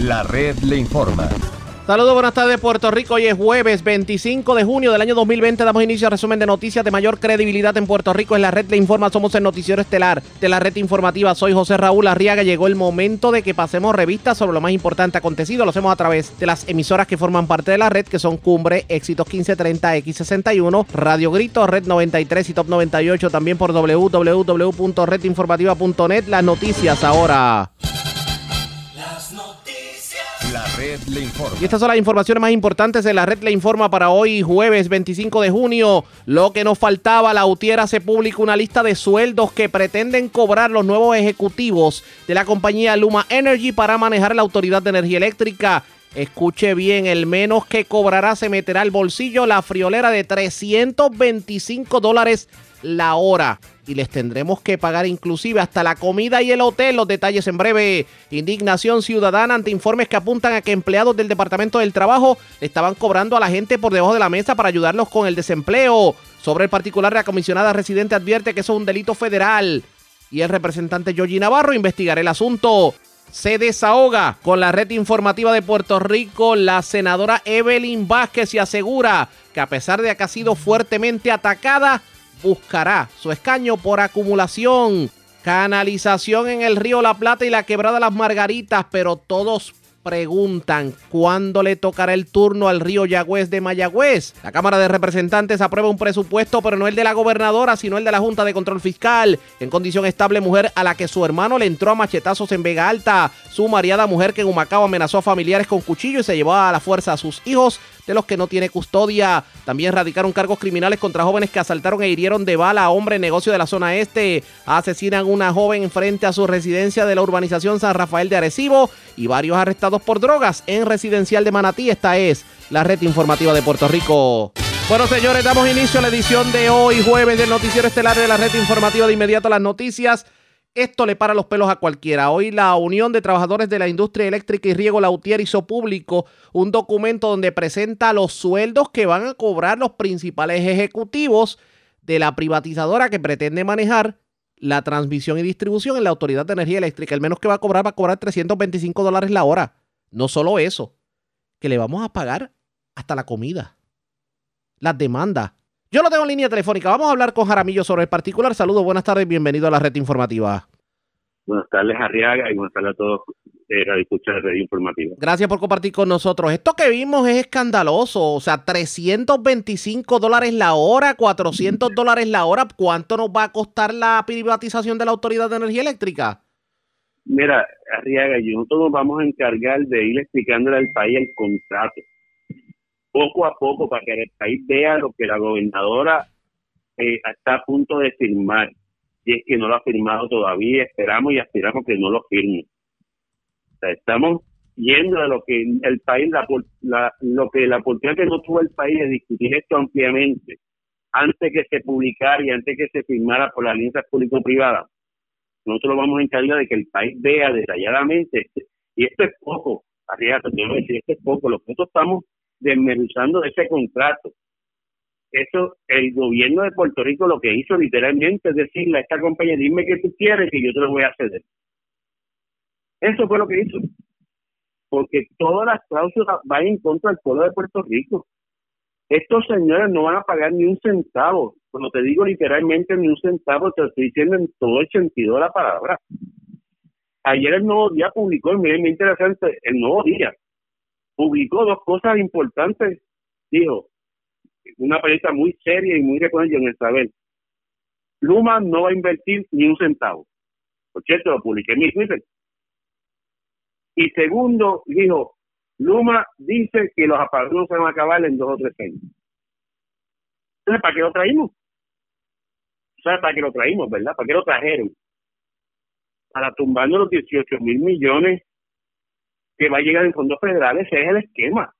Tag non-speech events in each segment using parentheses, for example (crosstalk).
La red le informa. Saludos, buenas tardes Puerto Rico. Hoy es jueves 25 de junio del año 2020. Damos inicio al resumen de noticias de mayor credibilidad en Puerto Rico. En la red le informa, somos el noticiero estelar de la red informativa. Soy José Raúl Arriaga. Llegó el momento de que pasemos revistas sobre lo más importante acontecido. Lo hacemos a través de las emisoras que forman parte de la red, que son Cumbre, Éxitos 1530, X61, Radio Grito, Red 93 y Top 98. También por www.redinformativa.net. Las noticias ahora. Y estas son las informaciones más importantes de la red le informa para hoy, jueves 25 de junio. Lo que nos faltaba, la UTIER hace público una lista de sueldos que pretenden cobrar los nuevos ejecutivos de la compañía Luma Energy para manejar la Autoridad de Energía Eléctrica. Escuche bien, el menos que cobrará se meterá al bolsillo la friolera de 325 dólares la hora. Y les tendremos que pagar inclusive hasta la comida y el hotel. Los detalles en breve. Indignación ciudadana ante informes que apuntan a que empleados del Departamento del Trabajo estaban cobrando a la gente por debajo de la mesa para ayudarlos con el desempleo. Sobre el particular, la comisionada residente advierte que eso es un delito federal. Y el representante Yogi Navarro investigará el asunto se desahoga con la red informativa de Puerto Rico. La senadora Evelyn Vázquez y asegura que a pesar de que ha sido fuertemente atacada, buscará su escaño por acumulación. Canalización en el río La Plata y la quebrada Las Margaritas, pero todos preguntan cuándo le tocará el turno al río Yagüez de Mayagüez. La Cámara de Representantes aprueba un presupuesto, pero no el de la gobernadora, sino el de la Junta de Control Fiscal. En condición estable, mujer a la que su hermano le entró a machetazos en Vega Alta. Su mariada mujer que en Humacao amenazó a familiares con cuchillo y se llevó a la fuerza a sus hijos de los que no tiene custodia. También radicaron cargos criminales contra jóvenes que asaltaron e hirieron de bala a hombre negocio de la zona este. Asesinan una joven frente a su residencia de la urbanización San Rafael de Arecibo y varios arrestados por drogas en residencial de Manatí. Esta es la red informativa de Puerto Rico. Bueno, señores, damos inicio a la edición de hoy, jueves, del Noticiero Estelar de la red informativa. De inmediato las noticias. Esto le para los pelos a cualquiera. Hoy la Unión de Trabajadores de la Industria Eléctrica y Riego Lautier hizo público un documento donde presenta los sueldos que van a cobrar los principales ejecutivos de la privatizadora que pretende manejar la transmisión y distribución en la Autoridad de Energía Eléctrica. El menos que va a cobrar va a cobrar 325 dólares la hora. No solo eso, que le vamos a pagar hasta la comida, las demandas. Yo lo tengo en línea telefónica. Vamos a hablar con Jaramillo sobre el particular. Saludos, buenas tardes, bienvenido a la red informativa. Buenas tardes, Arriaga, y buenas tardes a todos eh, Radio Escucha de Radio Informativa. Gracias por compartir con nosotros. Esto que vimos es escandaloso. O sea, 325 dólares la hora, 400 dólares la hora. ¿Cuánto nos va a costar la privatización de la Autoridad de Energía Eléctrica? Mira, Arriaga, y nosotros nos vamos a encargar de ir explicándole al país el contrato, poco a poco, para que el país vea lo que la gobernadora eh, está a punto de firmar. Y es que no lo ha firmado todavía, esperamos y aspiramos que no lo firme. O sea, estamos yendo de lo que el país, la, la, lo que la oportunidad que no tuvo el país de discutir esto ampliamente, antes que se publicara y antes que se firmara por la alianza público-privada, nosotros vamos a encargar de que el país vea detalladamente, y esto es poco, arriba, esto es poco, lo que nosotros estamos desmenuzando de ese contrato. Eso, el gobierno de Puerto Rico lo que hizo literalmente es decirle a esta compañía, dime qué tú quieres y yo te lo voy a ceder. Eso fue lo que hizo. Porque todas las cláusulas van en contra del pueblo de Puerto Rico. Estos señores no van a pagar ni un centavo. Cuando te digo literalmente ni un centavo, te estoy diciendo en todo el sentido de la palabra. Ayer el Nuevo Día publicó, miren, muy interesante, el Nuevo Día publicó dos cosas importantes. Dijo, una periodista muy seria y muy reconocida en Isabel. Luma no va a invertir ni un centavo. Por cierto, lo publiqué en mi Twitter. Y segundo, dijo, Luma dice que los apagones se van a acabar en dos o tres años. Entonces, ¿para qué lo traímos? ¿Sabes para qué lo traímos, verdad? ¿Para qué lo trajeron? Para tumbarnos los 18 mil millones que va a llegar en fondos federales, ese es el esquema.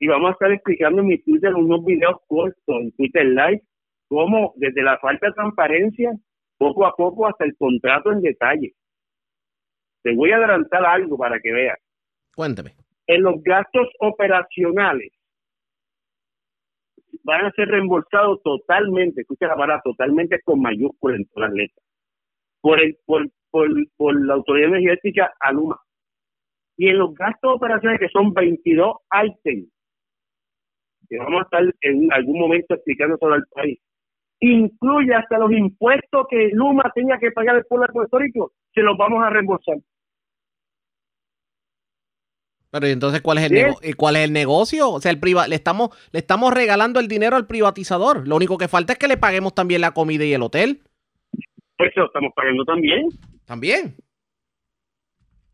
Y vamos a estar explicando en mi Twitter unos videos cortos, en Twitter Live, cómo desde la falta de transparencia, poco a poco hasta el contrato en detalle. Te voy a adelantar algo para que veas. Cuéntame. En los gastos operacionales van a ser reembolsados totalmente, escucha la palabra, totalmente con mayúsculas en todas las letras, por, el, por, por, por la Autoridad Energética a Luma. Y en los gastos operacionales, que son 22 ítems, que vamos a estar en algún momento explicando sobre el país, incluye hasta los impuestos que Luma tenía que pagar al pueblo de Puerto Rico, se los vamos a reembolsar. Pero entonces cuál es el cuál es el negocio? O sea, el priva le estamos le estamos regalando el dinero al privatizador. Lo único que falta es que le paguemos también la comida y el hotel. Pues lo estamos pagando también. También.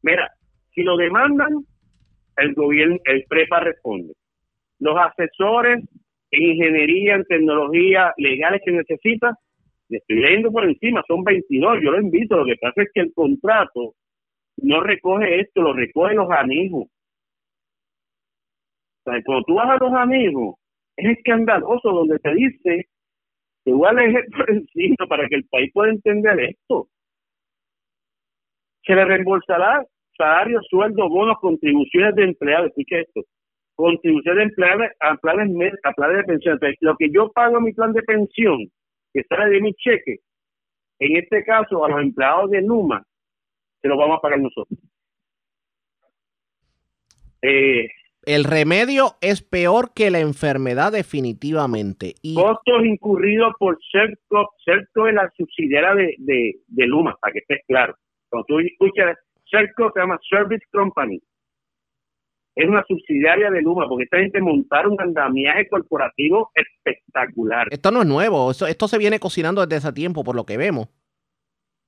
Mira, si lo demandan, el gobierno, el PREPA responde. Los asesores en ingeniería, en tecnología legales que necesita, le estoy leyendo por encima, son 22, yo lo invito, lo que pasa es que el contrato no recoge esto, lo recoge los amigos. O sea, cuando tú vas a los amigos, es escandaloso donde te dice que igual es (laughs) por encima para que el país pueda entender esto. Se le reembolsará salario, sueldo, bonos, contribuciones de empleados, escucha esto, contribuciones de empleados a planes, a planes de pensión. Entonces, lo que yo pago en mi plan de pensión, que sale de mi cheque, en este caso a los empleados de Numa, se lo vamos a pagar nosotros. Eh, el remedio es peor que la enfermedad definitivamente. Y... Costos incurridos por CERCO, CERCO es la subsidiaria de, de, de Luma, para que estés claro. Cuando tú escuchas CERCO, se llama Service Company. Es una subsidiaria de Luma, porque esta gente montaron un andamiaje corporativo espectacular. Esto no es nuevo, esto, esto se viene cocinando desde hace tiempo, por lo que vemos.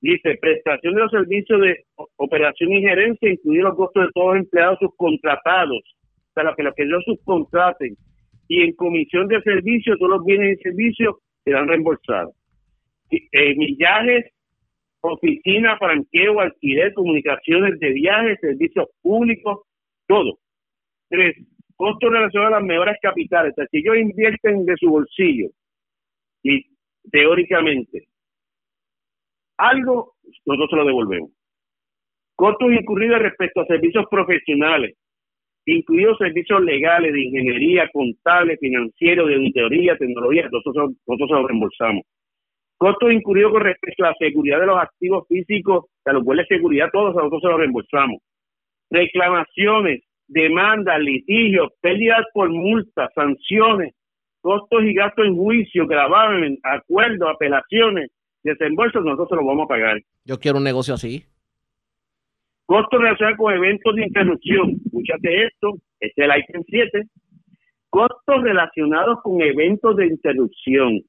Dice, prestación de los servicios de operación y gerencia, incluidos los costos de todos los empleados subcontratados, lo que, lo que ellos subcontraten, y en comisión de servicios, todos los bienes y servicios serán reembolsados. Eh, millajes, oficina, franqueo, alquiler, comunicaciones de viajes, servicios públicos, todo. Tres, costos relacionados a las mejoras capitales. Si ellos invierten de su bolsillo, y teóricamente, algo, nosotros lo devolvemos. Costos incurridos respecto a servicios profesionales, incluidos servicios legales de ingeniería, contable, financiero, de auditoría, tecnología, nosotros, nosotros se lo reembolsamos. Costos incurridos con respecto a la seguridad de los activos físicos, a los cuales seguridad, todos nosotros se lo reembolsamos. Reclamaciones, demandas, litigios, pérdidas por multas, sanciones, costos y gastos en juicio, gravamen, acuerdos, apelaciones, desembolsos, nosotros lo vamos a pagar. Yo quiero un negocio así. Costos relacionados con eventos de interrupción. Escúchate esto, este es el item 7. Costos relacionados con eventos de interrupción.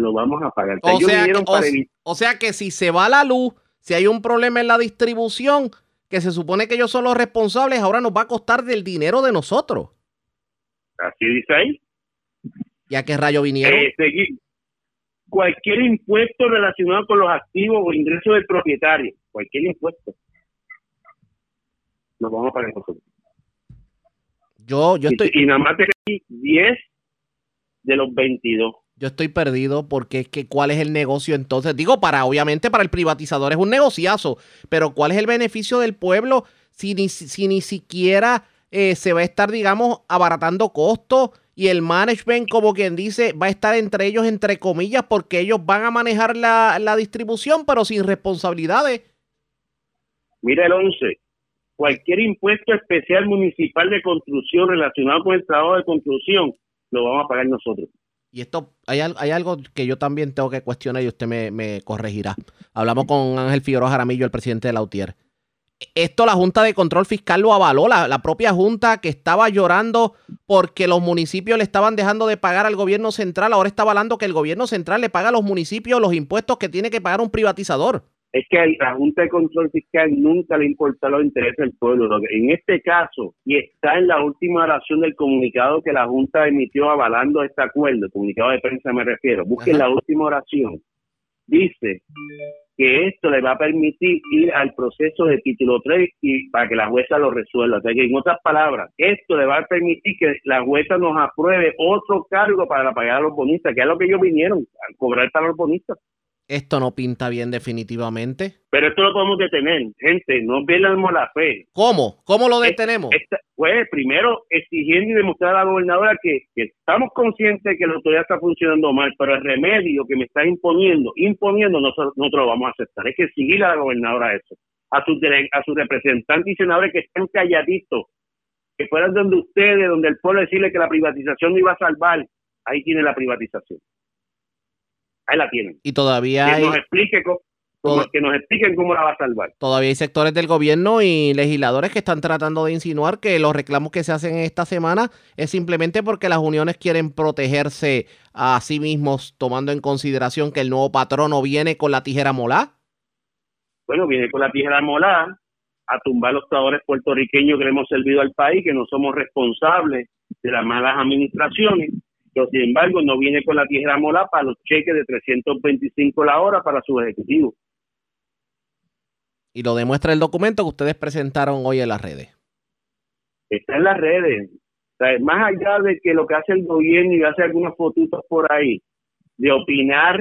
Lo vamos a pagar. O sea, que, o sea que si se va la luz, si hay un problema en la distribución, que se supone que ellos son los responsables, ahora nos va a costar del dinero de nosotros. Así dice ahí. ¿Y a qué rayo vinieron? Eh, cualquier impuesto relacionado con los activos o ingresos del propietario, cualquier impuesto, lo vamos a pagar nosotros. Yo, yo estoy... Y, nada más te 10 de los 22. Yo estoy perdido porque es que cuál es el negocio entonces. Digo, para obviamente para el privatizador es un negociazo, pero ¿cuál es el beneficio del pueblo si ni, si ni siquiera eh, se va a estar, digamos, abaratando costos? y el management, como quien dice, va a estar entre ellos, entre comillas, porque ellos van a manejar la, distribución, pero sin responsabilidades. Mira el 11. Cualquier impuesto especial municipal de construcción relacionado con el trabajo de construcción, lo vamos a pagar nosotros. Y esto, hay, hay algo que yo también tengo que cuestionar y usted me, corregirá. Hablamos con Ángel Figueroa Jaramillo, el presidente de la UTIER esto la Junta de Control Fiscal lo avaló, la, propia Junta que estaba llorando porque los municipios le estaban dejando de pagar al gobierno central, ahora está avalando que el gobierno central le paga a los municipios los impuestos que tiene que pagar un privatizador. Es que la Junta de Control Fiscal nunca le importa los intereses del pueblo. En este caso, y está en la última oración del comunicado que la Junta emitió avalando este acuerdo, comunicado de prensa me refiero, busquen la última oración, dice que esto le va a permitir ir al proceso de título 3 y para que la jueza lo resuelva. O sea que en otras palabras, esto le va a permitir que la jueza nos apruebe otro cargo para pagar a los bonistas, que es lo que ellos vinieron a cobrar para los bonistas. Esto no pinta bien definitivamente. Pero esto lo podemos detener, gente, no pierdan la fe. ¿Cómo? ¿Cómo lo detenemos? pues primero exigiendo y demostrar a la gobernadora que, estamos conscientes de que la autoridad está funcionando mal, pero el remedio que me está imponiendo, imponiendo, nosotros, nosotros lo vamos a aceptar. Hay que exigirle a la gobernadora eso. a sus, a sus representantes y senadores que estén calladitos, que fueran donde ustedes, donde el pueblo decirle que la privatización no iba a salvar, ahí tiene la privatización. Ahí la tienen. Y todavía que hay... nos explique que nos expliquen cómo la va a salvar. Todavía hay sectores del gobierno y legisladores que están tratando de insinuar que los reclamos que se hacen esta semana es simplemente porque las uniones quieren protegerse a sí mismos, tomando en consideración que el nuevo patrono viene con la tijera molá. Bueno, viene con la tijera molá a tumbar los trabajadores puertorriqueños que le hemos servido al país, que no somos responsables de las malas administraciones, pero sin embargo no viene con la tijera molá para los cheques de 325 la hora para sus ejecutivos. Y lo demuestra el documento que ustedes presentaron hoy en las redes. Está en las redes. más allá de que lo que hace el gobierno y hace algunas fotitos por ahí, de opinar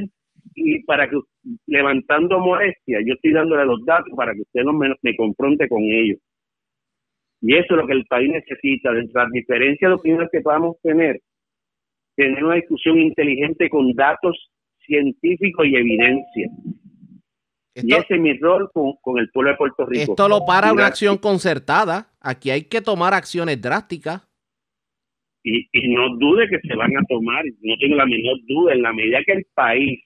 y para que levantando molestia, yo estoy dándole los datos para que usted no me, me confronte con ellos. Y eso es lo que el país necesita, de las diferencias de opiniones que podamos tener, tener una discusión inteligente con datos científicos y evidencia. y ese es mi rol con, el pueblo de Puerto Rico. Esto lo para una acción concertada. Aquí hay que tomar acciones drásticas. Y, y no dude que se van a tomar, no tengo la menor duda, en la medida que el país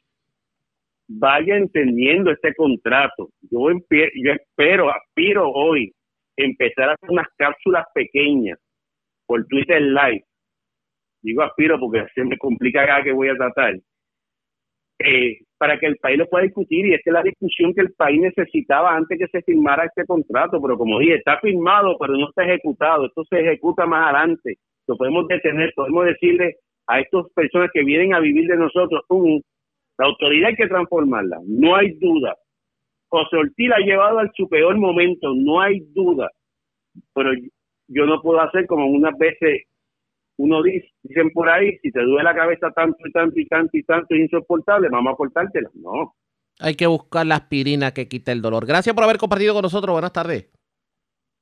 vaya entendiendo este contrato. Yo, yo espero, aspiro hoy empezar a hacer unas cápsulas pequeñas por Twitter Live. Digo aspiro porque se me complica cada que voy a tratar. Eh, para que el país lo pueda discutir y esta es la discusión que el país necesitaba antes que se firmara este contrato, pero como dije, está firmado pero no está ejecutado, esto se ejecuta más adelante, lo podemos detener, podemos decirle a estas personas que vienen a vivir de nosotros, la autoridad hay que transformarla, no hay duda. José Ortiz ha llevado al su peor momento, no hay duda. Pero yo no puedo hacer como unas veces uno dice, dicen por ahí, si te duele la cabeza tanto y tanto y tanto y tanto es insoportable, vamos a cortártela. No. Hay que buscar la aspirina que quite el dolor. Gracias por haber compartido con nosotros. Buenas tardes.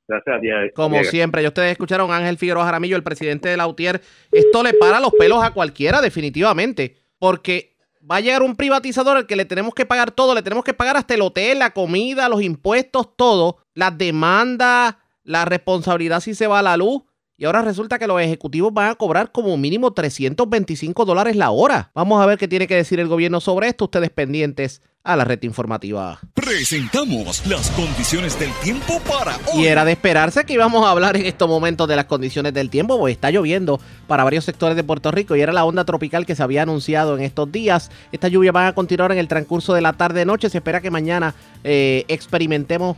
Gracias a ti. Como siempre, ya ustedes escucharon a Ángel Figueroa Jaramillo, el presidente de la UTIER. Esto le para los pelos a cualquiera, definitivamente. Porque va a llegar un privatizador al que le tenemos que pagar todo, le tenemos que pagar hasta el hotel, la comida, los impuestos, todo, las demandas, la responsabilidad si se va a la luz. Y ahora resulta que los ejecutivos van a cobrar como mínimo 325 dólares la hora. Vamos a ver qué tiene que decir el gobierno sobre esto. Ustedes pendientes a la red informativa. Presentamos las condiciones del tiempo para hoy. Y era de esperarse que íbamos a hablar en estos momentos de las condiciones del tiempo, porque está lloviendo para varios sectores de Puerto Rico y era la onda tropical que se había anunciado en estos días. Esta lluvia va a continuar en el transcurso de la tarde-noche. Se espera que mañana eh, experimentemos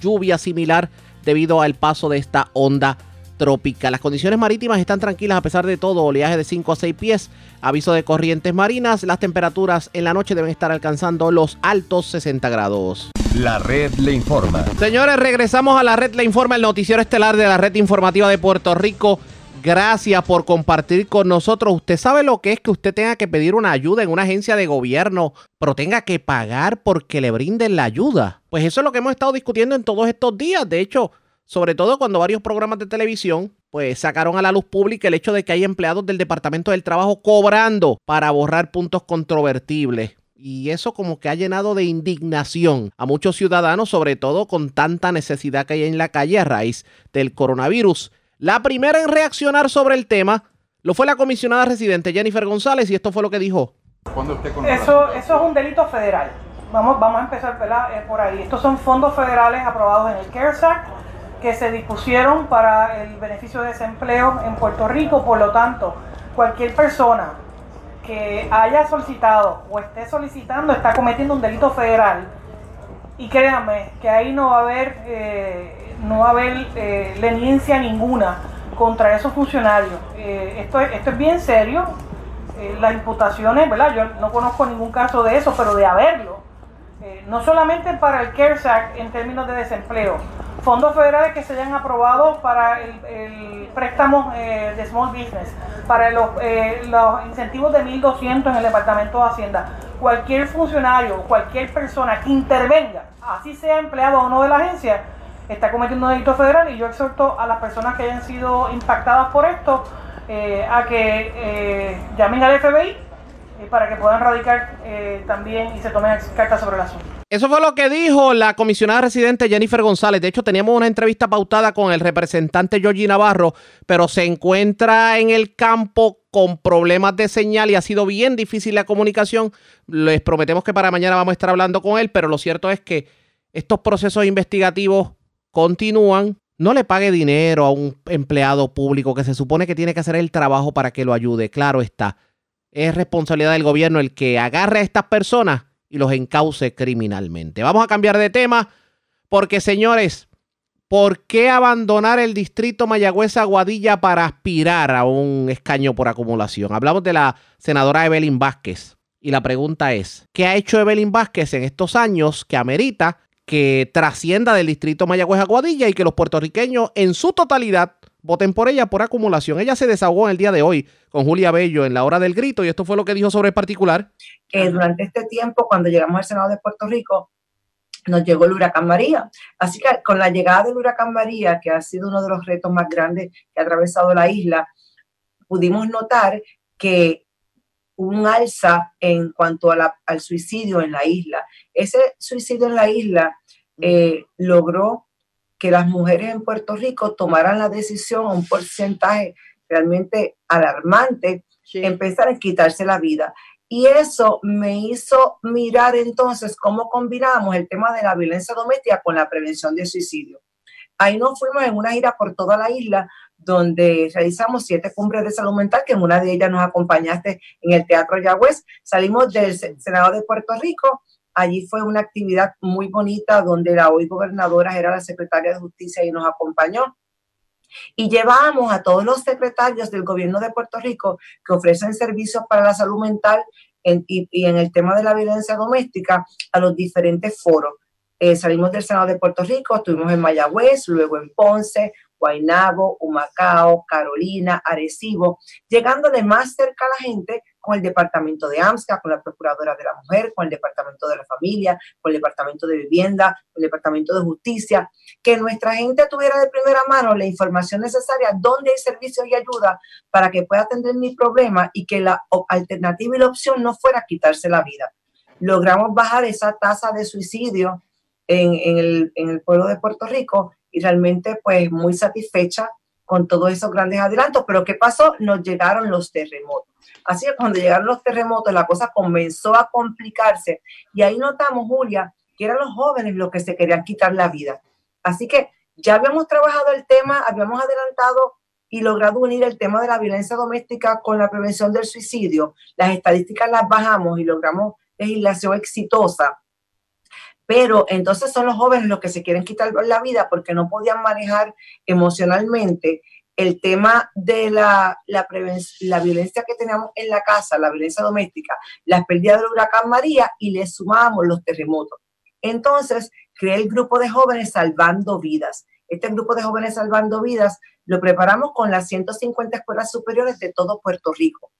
lluvia similar debido al paso de esta onda tropical. Las condiciones marítimas están tranquilas a pesar de todo, oleaje de 5 a 6 pies, aviso de corrientes marinas, las temperaturas en la noche deben estar alcanzando los altos 60 grados. La red le informa. Señores, regresamos a la red le informa, el noticiero estelar de la red informativa de Puerto Rico. Gracias por compartir con nosotros. Usted sabe lo que es que usted tenga que pedir una ayuda en una agencia de gobierno, pero tenga que pagar porque le brinden la ayuda. Pues eso es lo que hemos estado discutiendo en todos estos días. De hecho, sobre todo cuando varios programas de televisión pues sacaron a la luz pública el hecho de que hay empleados del Departamento del Trabajo cobrando para borrar puntos controvertibles. Y eso como que ha llenado de indignación a muchos ciudadanos, sobre todo con tanta necesidad que hay en la calle a raíz del coronavirus. La primera en reaccionar sobre el tema lo fue la comisionada residente Jennifer González y esto fue lo que dijo. Eso, eso es un delito federal. Vamos, vamos a empezar eh, por ahí. Estos son fondos federales aprobados en el CARES Act que se dispusieron para el beneficio de desempleo en Puerto Rico. Por lo tanto, cualquier persona que haya solicitado o esté solicitando está cometiendo un delito federal. Y créanme que ahí no va a haber, eh, no va a haber eh, leniencia ninguna contra esos funcionarios. Eh, esto, esto es bien serio. las imputaciones, ¿verdad? Yo no conozco ningún caso de eso, pero de haberlo. No solamente para el CARES Act en términos de desempleo, fondos federales que se hayan aprobado para el, préstamo eh, de Small Business, para los, eh, incentivos de 1.200 en el Departamento de Hacienda. Cualquier funcionario, cualquier persona que intervenga, así sea empleado o no de la agencia, está cometiendo un delito federal y yo exhorto a las personas que hayan sido impactadas por esto eh, a que llamen al FBI para que puedan radicar también y se tomen cartas sobre el asunto. Eso fue lo que dijo la comisionada residente Jennifer González. De hecho, teníamos una entrevista pautada con el representante Georgie Navarro, pero se encuentra en el campo con problemas de señal y ha sido bien difícil la comunicación. Les prometemos que para mañana vamos a estar hablando con él, pero lo cierto es que estos procesos investigativos continúan. No le pague dinero a un empleado público que se supone que tiene que hacer el trabajo para que lo ayude. Claro está. Es responsabilidad del gobierno el que agarre a estas personas y los encauce criminalmente. Vamos a cambiar de tema porque, señores, ¿por qué abandonar el distrito Mayagüez-Aguadilla para aspirar a un escaño por acumulación? Hablamos de la senadora Evelyn Vázquez y la pregunta es, ¿qué ha hecho Evelyn Vázquez en estos años que amerita que trascienda del distrito Mayagüez-Aguadilla y que los puertorriqueños en su totalidad voten por ella por acumulación. Ella se desahogó en el día de hoy con Julia Bello en la hora del grito y esto fue lo que dijo sobre el particular. Que durante este tiempo, cuando llegamos al Senado de Puerto Rico, nos llegó el huracán María. Así que con la llegada del huracán María, que ha sido uno de los retos más grandes que ha atravesado la isla, pudimos notar que un alza en cuanto al suicidio en la isla. Ese suicidio en la isla eh, logró que las mujeres en Puerto Rico tomaran la decisión a un porcentaje realmente alarmante, empezar a quitarse la vida. Y eso me hizo mirar entonces cómo combinamos el tema de la violencia doméstica con la prevención de suicidio. Ahí nos fuimos en una gira por toda la isla donde realizamos siete cumbres de salud mental, que en una de ellas nos acompañaste en el Teatro Yagüez. Salimos del Senado de Puerto Rico Allí fue una actividad muy bonita donde la hoy gobernadora era la secretaria de Justicia y nos acompañó. Y llevamos a todos los secretarios del gobierno de Puerto Rico que ofrecen servicios para la salud mental y, en el tema de la violencia doméstica a los diferentes foros. Eh, salimos del Senado de Puerto Rico, estuvimos en Mayagüez, luego en Ponce, Guaynabo, Humacao, Carolina, Arecibo, llegándole más cerca a la gente con el departamento de AMSCA, con la Procuradora de la Mujer, con el departamento de la Familia, con el departamento de Vivienda, con el departamento de Justicia, que nuestra gente tuviera de primera mano la información necesaria, dónde hay servicios y ayuda para que pueda atender mi problema y que la alternativa y la opción no fuera quitarse la vida. Logramos bajar esa tasa de suicidio en, el, pueblo de Puerto Rico y realmente pues muy satisfecha con todos esos grandes adelantos. Pero ¿qué pasó? Nos llegaron los terremotos. Así que cuando llegaron los terremotos, la cosa comenzó a complicarse. Y ahí notamos, Julia, que eran los jóvenes los que se querían quitar la vida. Así que ya habíamos trabajado el tema, habíamos adelantado y logrado unir el tema de la violencia doméstica con la prevención del suicidio. Las estadísticas las bajamos y logramos legislación exitosa pero entonces son los jóvenes los que se quieren quitar la vida porque no podían manejar emocionalmente el tema de la, la, la violencia que teníamos en la casa, la violencia doméstica, las pérdidas del huracán María y le sumamos los terremotos. Entonces, creé el grupo de jóvenes salvando vidas. Este grupo de jóvenes salvando vidas lo preparamos con las 150 escuelas superiores de todo Puerto Rico.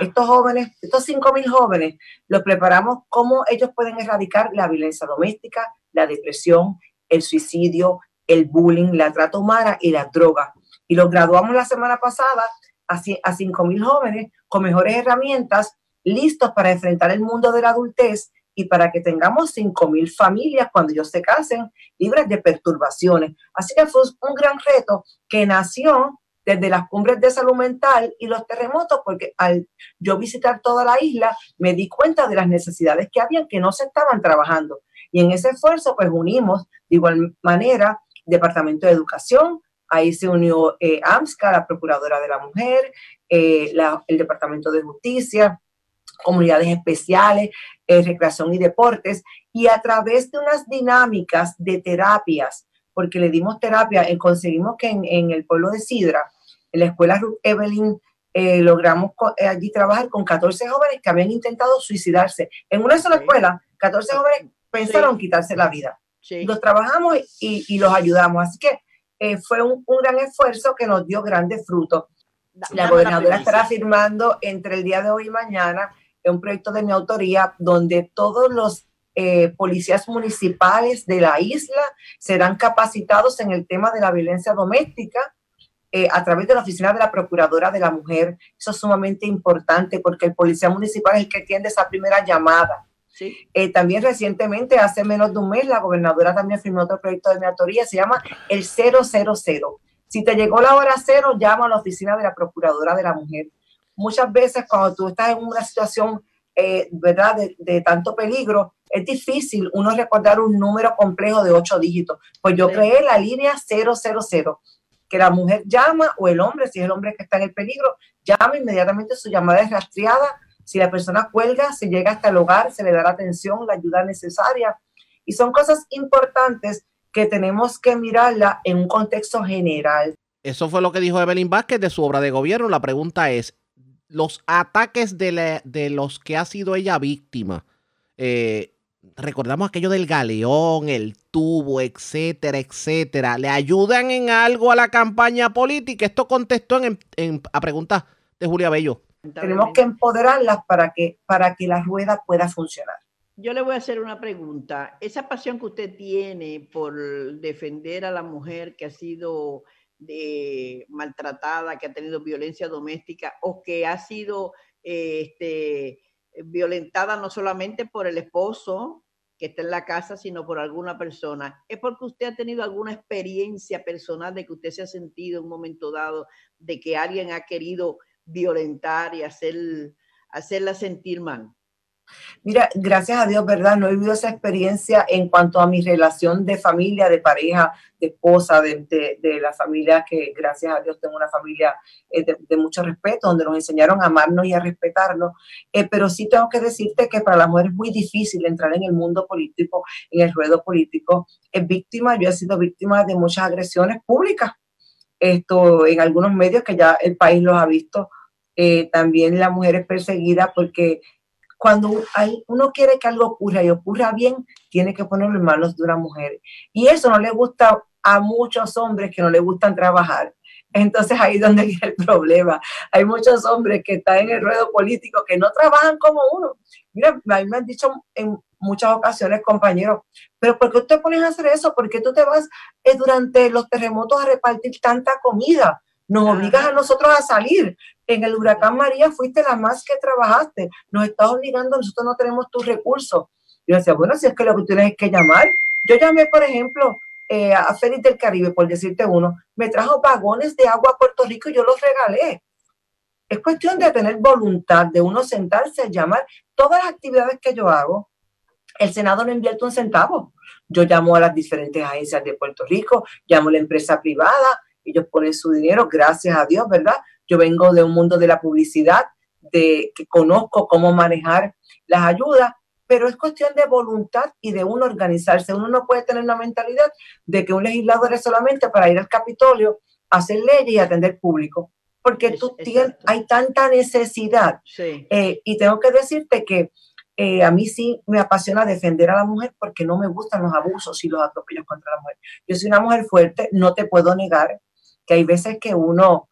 Estos jóvenes, estos 5.000 jóvenes, los preparamos cómo ellos pueden erradicar la violencia doméstica, la depresión, el suicidio, el bullying, la trata humana y la droga. Y los graduamos la semana pasada a 5.000 jóvenes con mejores herramientas, listos para enfrentar el mundo de la adultez y para que tengamos 5.000 familias cuando ellos se casen libres de perturbaciones. Así que fue un gran reto que nació desde las cumbres de salud mental y los terremotos, porque al yo visitar toda la isla me di cuenta de las necesidades que habían que no se estaban trabajando. Y en ese esfuerzo, pues unimos de igual manera Departamento de Educación, ahí se unió eh, AMSCA, la Procuradora de la Mujer, eh, el Departamento de Justicia, comunidades especiales, eh, recreación y deportes, y a través de unas dinámicas de terapias porque le dimos terapia, y conseguimos que en, el pueblo de Sidra, en la escuela Ruth Evelyn, eh, logramos eh, allí trabajar con 14 jóvenes que habían intentado suicidarse. En una sola escuela, 14 jóvenes pensaron quitarse la vida. Los trabajamos y, los ayudamos. Así que eh, fue un, un, gran esfuerzo que nos dio grandes frutos. La gobernadora estará firmando entre el día de hoy y mañana un proyecto de mi autoría donde todos los eh, policías municipales de la isla serán capacitados en el tema de la violencia doméstica eh, a través de la oficina de la Procuradora de la Mujer. Eso es sumamente importante porque el policía municipal es el que tiene esa primera llamada. Eh, también recientemente, hace menos de un mes, la gobernadora también firmó otro proyecto de mi autoría, se llama el 000. Si te llegó la hora cero, llama a la oficina de la Procuradora de la Mujer. Muchas veces cuando tú estás en una situación, eh, ¿verdad?, de, tanto peligro, es difícil uno recordar un número complejo de ocho dígitos. Pues yo creé la línea 000, que la mujer llama o el hombre, si es el hombre que está en el peligro, llama inmediatamente, su llamada es rastreada. Si la persona cuelga, se llega hasta el hogar, se le da la atención, la ayuda necesaria. Y son cosas importantes que tenemos que mirarla en un contexto general. Eso fue lo que dijo Evelyn Vázquez de su obra de gobierno. La pregunta es, los ataques de, de los que ha sido ella víctima, eh, recordamos aquello del galeón, el tubo, etcétera, etcétera, ¿le ayudan en algo a la campaña política? Esto contestó en, en, a preguntas de Julia Bello. Tenemos que empoderarlas para que, para que la rueda pueda funcionar yo le voy a hacer una pregunta. Esa pasión que usted tiene por defender a la mujer que ha sido eh, maltratada, que ha tenido violencia doméstica o que ha sido eh, este, violentada no solamente por el esposo que está en la casa, sino por alguna persona. ¿Es porque usted ha tenido alguna experiencia personal de que usted se ha sentido en un momento dado de que alguien ha querido violentar y hacer, hacerla sentir mal? Mira, gracias a Dios, ¿verdad? No he vivido esa experiencia en cuanto a mi relación de familia, de pareja, de esposa, de, la familia, que gracias a Dios tengo una familia eh, de, mucho respeto, donde nos enseñaron a amarnos y a respetarnos. Eh, pero sí tengo que decirte que para la mujer es muy difícil entrar en el mundo político, en el ruedo político. Es víctima, yo he sido víctima de muchas agresiones públicas. Esto en algunos medios que ya el país los ha visto. Eh, también la mujer es perseguida porque cuando hay, uno quiere que algo ocurra y ocurra bien, tiene que ponerlo en manos de una mujer. Y eso no le gusta a muchos hombres que no les gustan trabajar. Entonces ahí es donde viene el problema. Hay muchos hombres que están en el ruedo político que no trabajan como uno. Mira, a mí me han dicho en muchas ocasiones, compañeros, pero ¿por qué te pones a hacer eso? ¿Por qué tú te vas eh, durante los terremotos a repartir tanta comida? Nos obligas a nosotros a salir. En el huracán María fuiste la más que trabajaste. Nos estás obligando, nosotros no tenemos tus recursos. Yo decía, bueno, si es que lo que tienes es que llamar. Yo llamé, por ejemplo, eh, a Félix del Caribe, por decirte uno, me trajo vagones de agua a Puerto Rico y yo los regalé. Es cuestión de tener voluntad, de uno sentarse a llamar todas las actividades que yo hago. El Senado no invierte un centavo. Yo llamo a las diferentes agencias de Puerto Rico, llamo a la empresa privada, ellos ponen su dinero, gracias a Dios, ¿verdad? Yo vengo de un mundo de la publicidad, de que conozco cómo manejar las ayudas, pero es cuestión de voluntad y de uno organizarse. Uno no puede tener una mentalidad de que un legislador es solamente para ir al Capitolio, hacer leyes y atender público, porque tú tienes, hay tanta necesidad. Eh, y tengo que decirte que eh, a mí sí me apasiona defender a la mujer porque no me gustan los abusos y los atropellos contra la mujer. Yo soy una mujer fuerte, no te puedo negar que hay veces que uno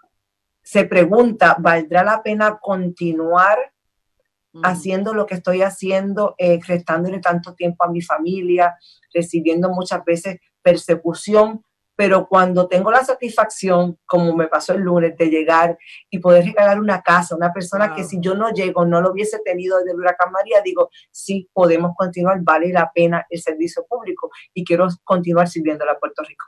se pregunta, ¿valdrá la pena continuar haciendo lo que estoy haciendo, eh, restándole tanto tiempo a mi familia, recibiendo muchas veces persecución? Pero cuando tengo la satisfacción, como me pasó el lunes, de llegar y poder regalar una casa, una persona que si yo no llego, no lo hubiese tenido desde el huracán María, digo, sí, podemos continuar, vale la pena el servicio público y quiero continuar sirviendo a Puerto Rico.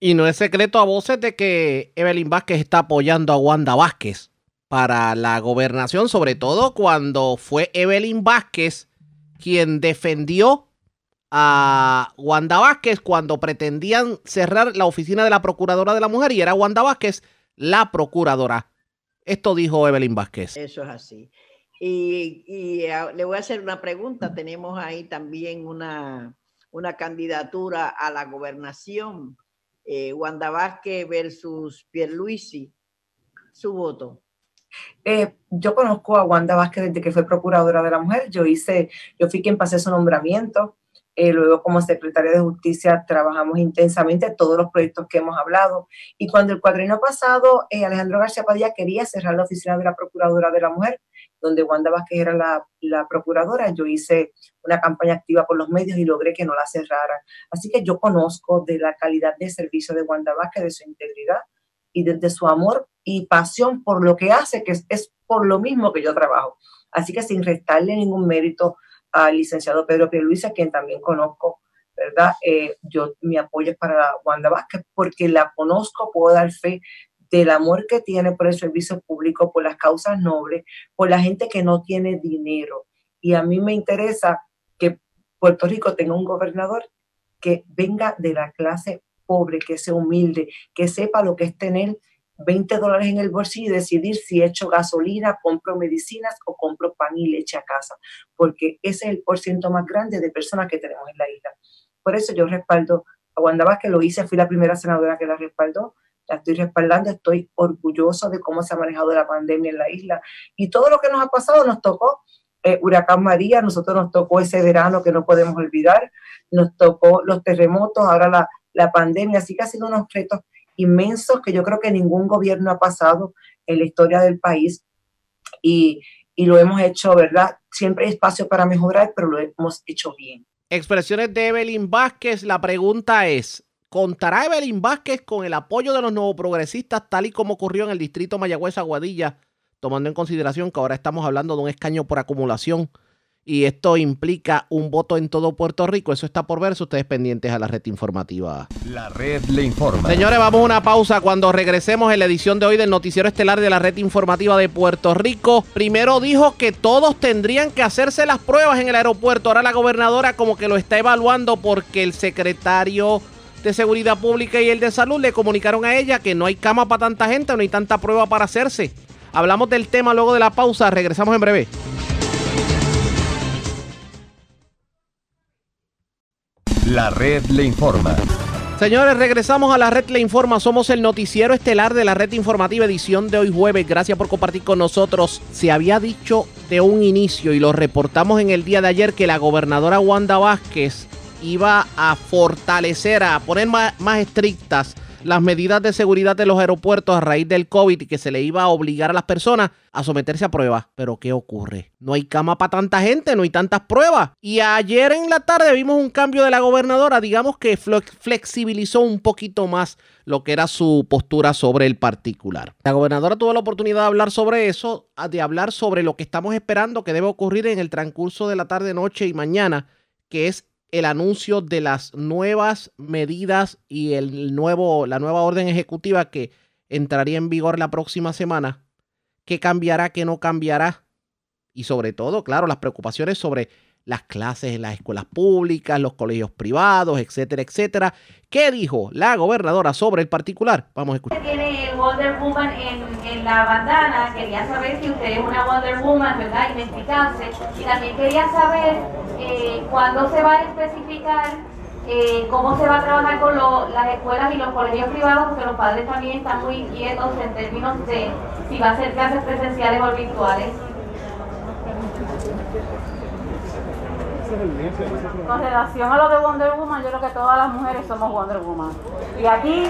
Y no es secreto a voces de que Evelyn Vázquez está apoyando a Wanda Vázquez para la gobernación, sobre todo cuando fue Evelyn Vázquez quien defendió a Wanda Vázquez cuando pretendían cerrar la oficina de la Procuradora de la Mujer y era Wanda Vázquez la Procuradora. Esto dijo Evelyn Vázquez. Eso es así. Y, ah, le voy a hacer una pregunta. Tenemos ahí también una, una candidatura a la gobernación eh, Wanda Vázquez versus Pierluisi, su voto? Eh, yo conozco a Wanda Vázquez desde que fue procuradora de la mujer. Yo hice, yo fui quien pasé su nombramiento. Eh, luego como secretaria de justicia trabajamos intensamente todos los proyectos que hemos hablado. Y cuando el cuadrino pasado, Alejandro García Padilla quería cerrar la oficina de la procuradora de la mujer, donde Wanda Vázquez era la, procuradora, yo hice una campaña activa por los medios y logré que no la cerraran. Así que yo conozco de la calidad de servicio de Wanda Vázquez, de su integridad y de, su amor y pasión por lo que hace, que es, es, por lo mismo que yo trabajo. Así que sin restarle ningún mérito al licenciado Pedro Pierluisa, quien también conozco, ¿verdad? Eh, yo, mi apoyo es para Wanda Vázquez porque la conozco, puedo dar fe del amor que tiene por el servicio público, por las causas nobles, por la gente que no tiene dinero. Y a mí me interesa que Puerto Rico tenga un gobernador que venga de la clase pobre, que sea humilde, que sepa lo que es tener 20 dólares en el bolsillo y decidir si echo gasolina, compro medicinas o compro pan y leche a casa, porque ese es el porciento más grande de personas que tenemos en la isla. Por eso yo respaldo a Wanda Vázquez, lo hice, fui la primera senadora que la respaldó, la estoy respaldando, estoy orgullosa de cómo se ha manejado la pandemia en la isla y todo lo que nos ha pasado nos tocó. Eh, huracán María, nosotros nos tocó ese verano que no podemos olvidar, nos tocó los terremotos, ahora la, la pandemia, así que ha sido unos retos inmensos que yo creo que ningún gobierno ha pasado en la historia del país y, y lo hemos hecho, ¿verdad? Siempre hay espacio para mejorar, pero lo hemos hecho bien. Expresiones de Evelyn Vázquez. La pregunta es, ¿contará Evelyn Vázquez con el apoyo de los nuevos progresistas tal y como ocurrió en el distrito Mayagüez Aguadilla, tomando en consideración que ahora estamos hablando de un escaño por acumulación? y esto implica un voto en todo Puerto Rico. Eso está por verse. Ustedes pendientes a la red informativa. La red le informa. Señores, vamos a una pausa. Cuando regresemos en la edición de hoy del Noticiero Estelar de la red informativa de Puerto Rico, primero dijo que todos tendrían que hacerse las pruebas en el aeropuerto. Ahora la gobernadora como que lo está evaluando porque el secretario de Seguridad Pública y el de Salud le comunicaron a ella que no hay cama para tanta gente, no hay tanta prueba para hacerse. Hablamos del tema luego de la pausa. Regresamos en breve. La red le informa. Señores, regresamos a la red Le Informa. Somos el noticiero estelar de la red informativa edición de hoy jueves. Gracias por compartir con nosotros. Se había dicho de un inicio y lo reportamos en el día de ayer que la gobernadora Wanda Vázquez iba a fortalecer, a poner más, más estrictas las medidas de seguridad de los aeropuertos a raíz del COVID y que se le iba a obligar a las personas a someterse a pruebas. Pero ¿qué ocurre? No hay cama para tanta gente, no hay tantas pruebas. Y ayer en la tarde vimos un cambio de la gobernadora, digamos que flexibilizó un poquito más lo que era su postura sobre el particular. La gobernadora tuvo la oportunidad de hablar sobre eso, de hablar sobre lo que estamos esperando que debe ocurrir en el transcurso de la tarde, noche y mañana, que es el anuncio de las nuevas medidas y el nuevo, la nueva orden ejecutiva que entraría en vigor la próxima semana. ¿Qué cambiará, qué no cambiará? Y sobre todo, claro, las preocupaciones sobre las clases en las escuelas públicas, los colegios privados, etcétera, etcétera. ¿Qué dijo la gobernadora sobre el particular? Vamos a escuchar. Tiene Wonder Woman en, en, la bandana. Quería saber si usted es una Wonder Woman, ¿verdad? Identificarse. Y también quería saber eh, cuándo se va a especificar eh, cómo se va a trabajar con lo, las escuelas y los colegios privados, porque los padres también están muy inquietos en términos de si va a ser clases presenciales o virtuales. Con relación a lo de Wonder Woman, yo creo que todas las mujeres somos Wonder Woman. Y aquí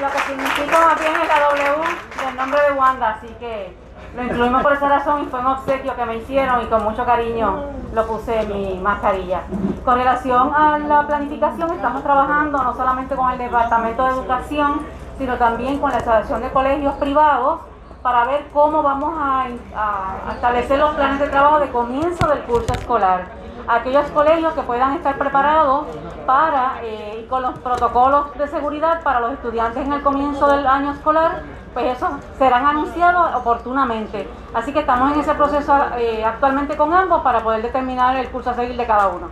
lo que significa más bien es la W del nombre de Wanda, así que lo incluimos por esa razón y fue un obsequio que me hicieron y con mucho cariño lo puse mi mascarilla. Con relación a la planificación, estamos trabajando no solamente con el Departamento de Educación, sino también con la Asociación de Colegios Privados para ver cómo vamos a, establecer los planes de trabajo de comienzo del curso escolar. Aquellos colegios que puedan estar preparados para, eh, con los protocolos de seguridad para los estudiantes en el comienzo del año escolar, pues eso serán anunciados oportunamente. Así que estamos en ese proceso eh, actualmente con ambos para poder determinar el curso a seguir de cada uno.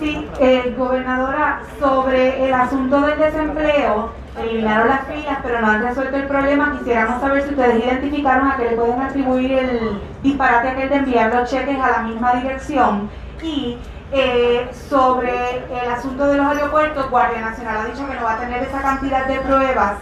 Sí, eh, gobernadora, sobre el asunto del desempleo, eliminaron las filas, pero no han resuelto el problema. Quisiéramos saber si ustedes identificaron a qué le pueden atribuir el disparate aquel de enviar los cheques a la misma dirección. Y eh, sobre el asunto de los aeropuertos, Guardia Nacional ha dicho que no va a tener esa cantidad de pruebas.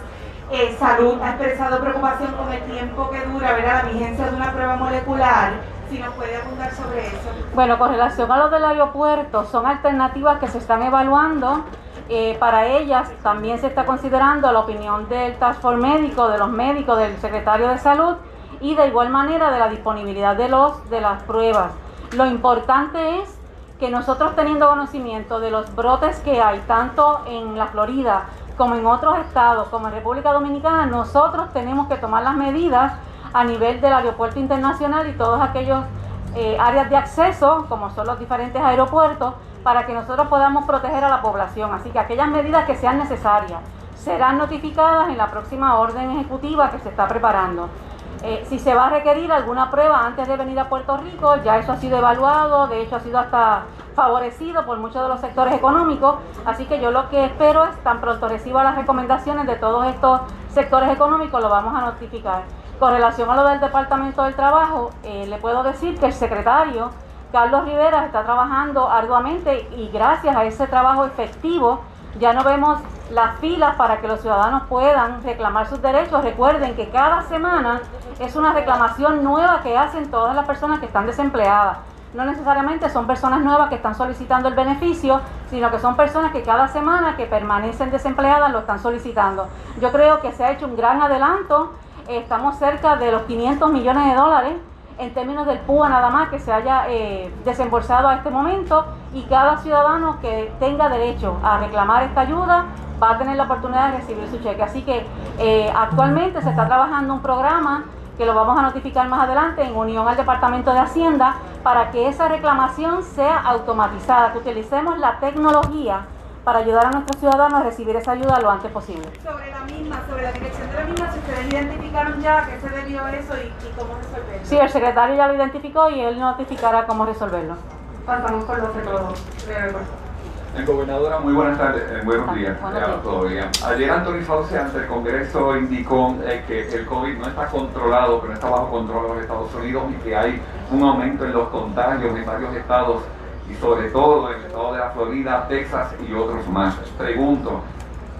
Eh, Salud ha expresado preocupación con el tiempo que dura ver la vigencia de una prueba molecular. Si nos puede abundar sobre eso. Bueno, con relación a lo del aeropuerto, son alternativas que se están evaluando eh, para ellas también se está considerando la opinión del Task Force médico, de los médicos, del secretario de salud y de igual manera de la disponibilidad de, los, de las pruebas. Lo importante es que nosotros teniendo conocimiento de los brotes que hay, tanto en la Florida como en otros estados, como en República Dominicana, nosotros tenemos que tomar las medidas a nivel del aeropuerto internacional y todos aquellos eh, áreas de acceso, como son los diferentes aeropuertos, para que nosotros podamos proteger a la población. Así que aquellas medidas que sean necesarias serán notificadas en la próxima orden ejecutiva que se está preparando. Eh, si se va a requerir alguna prueba antes de venir a Puerto Rico, ya eso ha sido evaluado, de hecho ha sido hasta favorecido por muchos de los sectores económicos, así que yo lo que espero es tan pronto reciba las recomendaciones de todos estos sectores económicos, lo vamos a notificar. Con relación a lo del Departamento del Trabajo, eh, le puedo decir que el secretario Carlos Rivera está trabajando arduamente y gracias a ese trabajo efectivo ya no vemos las filas para que los ciudadanos puedan reclamar sus derechos. Recuerden que cada semana es una reclamación nueva que hacen todas las personas que están desempleadas. No necesariamente son personas nuevas que están solicitando el beneficio, sino que son personas que cada semana que permanecen desempleadas lo están solicitando. Yo creo que se ha hecho un gran adelanto. Estamos cerca de los 500 millones de dólares en términos del PUA nada más que se haya eh, desembolsado a este momento y cada ciudadano que tenga derecho a reclamar esta ayuda va a tener la oportunidad de recibir su cheque. Así que eh, actualmente se está trabajando un programa que lo vamos a notificar más adelante en unión al Departamento de Hacienda para que esa reclamación sea automatizada, que utilicemos la tecnología para ayudar a nuestros ciudadanos a recibir esa ayuda lo antes posible. Sobre la misma, sobre la dirección de la misma, si ustedes identificaron ya que se debió eso y, cómo resolverlo. Sí, el secretario ya lo identificó y él notificará cómo resolverlo. Pasamos por los el gobernadora, muy buenas tardes, eh, buenos días a Ayer Anthony Fauci ante el Congreso indicó eh, que el COVID no está controlado, que no está bajo control en los Estados Unidos y que hay un aumento en los contagios en varios estados y sobre todo en el estado de la Florida, Texas y otros más. Pregunto,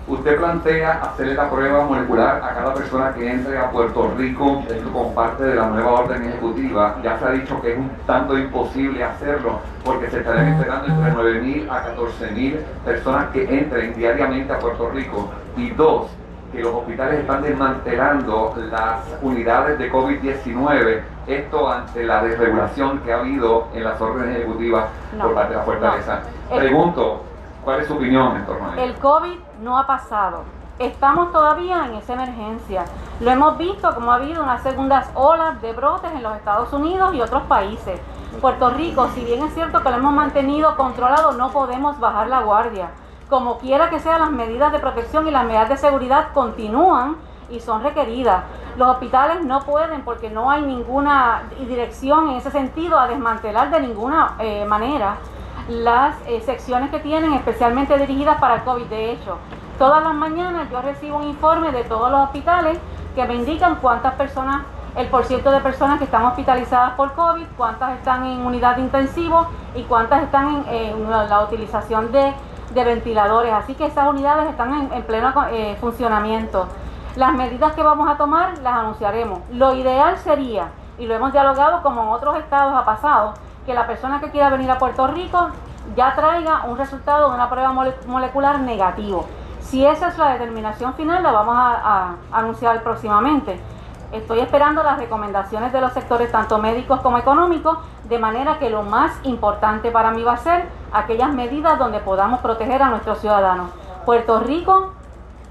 ¿usted plantea hacerle la prueba molecular a cada persona que entre a Puerto Rico como parte de la nueva orden ejecutiva? Ya se ha dicho que es un tanto imposible hacerlo porque se estarían esperando entre 9.000 a 14.000 personas que entren diariamente a Puerto Rico. Y dos, que los hospitales están desmantelando las unidades de COVID-19, esto ante la desregulación que ha habido en las órdenes ejecutivas por parte de la Fortaleza. Pregunto, ¿cuál es su opinión en torno a El COVID no ha pasado. Estamos todavía en esa emergencia. Lo hemos visto como ha habido unas segundas olas de brotes en los Estados Unidos y otros países. Puerto Rico, si bien es cierto que lo hemos mantenido controlado, no podemos bajar la guardia como quiera que sean las medidas de protección y las medidas de seguridad continúan y son requeridas. Los hospitales no pueden, porque no hay ninguna dirección en ese sentido, a desmantelar de ninguna eh, manera las eh, secciones que tienen, especialmente dirigidas para el COVID. De hecho, todas las mañanas yo recibo un informe de todos los hospitales que me indican cuántas personas, el porcentaje de personas que están hospitalizadas por COVID, cuántas están en unidad de intensivo y cuántas están en la utilización de de ventiladores, así que esas unidades están en, pleno eh, funcionamiento. Las medidas que vamos a tomar las anunciaremos. Lo ideal sería, y lo hemos dialogado como en otros estados ha pasado, que la persona que quiera venir a Puerto Rico ya traiga un resultado de una prueba molecular negativo. Si esa es la determinación final, la vamos a anunciar próximamente. Estoy esperando las recomendaciones de los sectores tanto médicos como económicos, de manera que lo más importante para mí va a ser aquellas medidas donde podamos proteger a nuestros ciudadanos. Puerto Rico,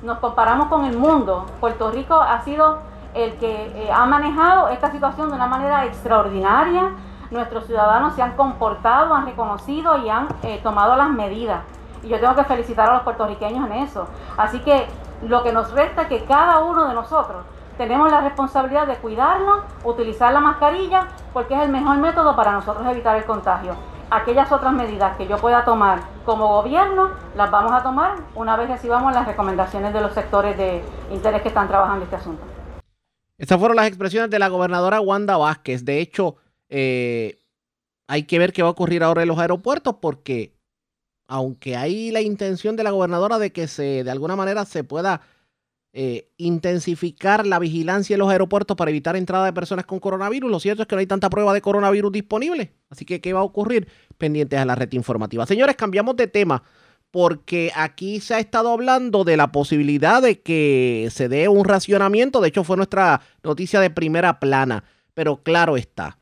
nos comparamos con el mundo, Puerto Rico ha sido el que eh, ha manejado esta situación de una manera extraordinaria. Nuestros ciudadanos se han comportado, han reconocido y han eh, tomado las medidas. Y yo tengo que felicitar a los puertorriqueños en eso. Así que lo que nos resta es que cada uno de nosotros tenemos la responsabilidad de cuidarnos, utilizar la mascarilla, porque es el mejor método para nosotros evitar el contagio. Aquellas otras medidas que yo pueda tomar como gobierno, las vamos a tomar una vez recibamos las recomendaciones de los sectores de interés que están trabajando este asunto. Estas fueron las expresiones de la gobernadora Wanda Vázquez. De hecho, eh, hay que ver qué va a ocurrir ahora en los aeropuertos porque aunque hay la intención de la gobernadora de que se de alguna manera se pueda eh, intensificar la vigilancia en los aeropuertos para evitar entrada de personas con coronavirus. Lo cierto es que no hay tanta prueba de coronavirus disponible. Así que, ¿qué va a ocurrir? Pendientes a la red informativa. Señores, cambiamos de tema porque aquí se ha estado hablando de la posibilidad de que se dé un racionamiento. De hecho, fue nuestra noticia de primera plana. Pero claro está.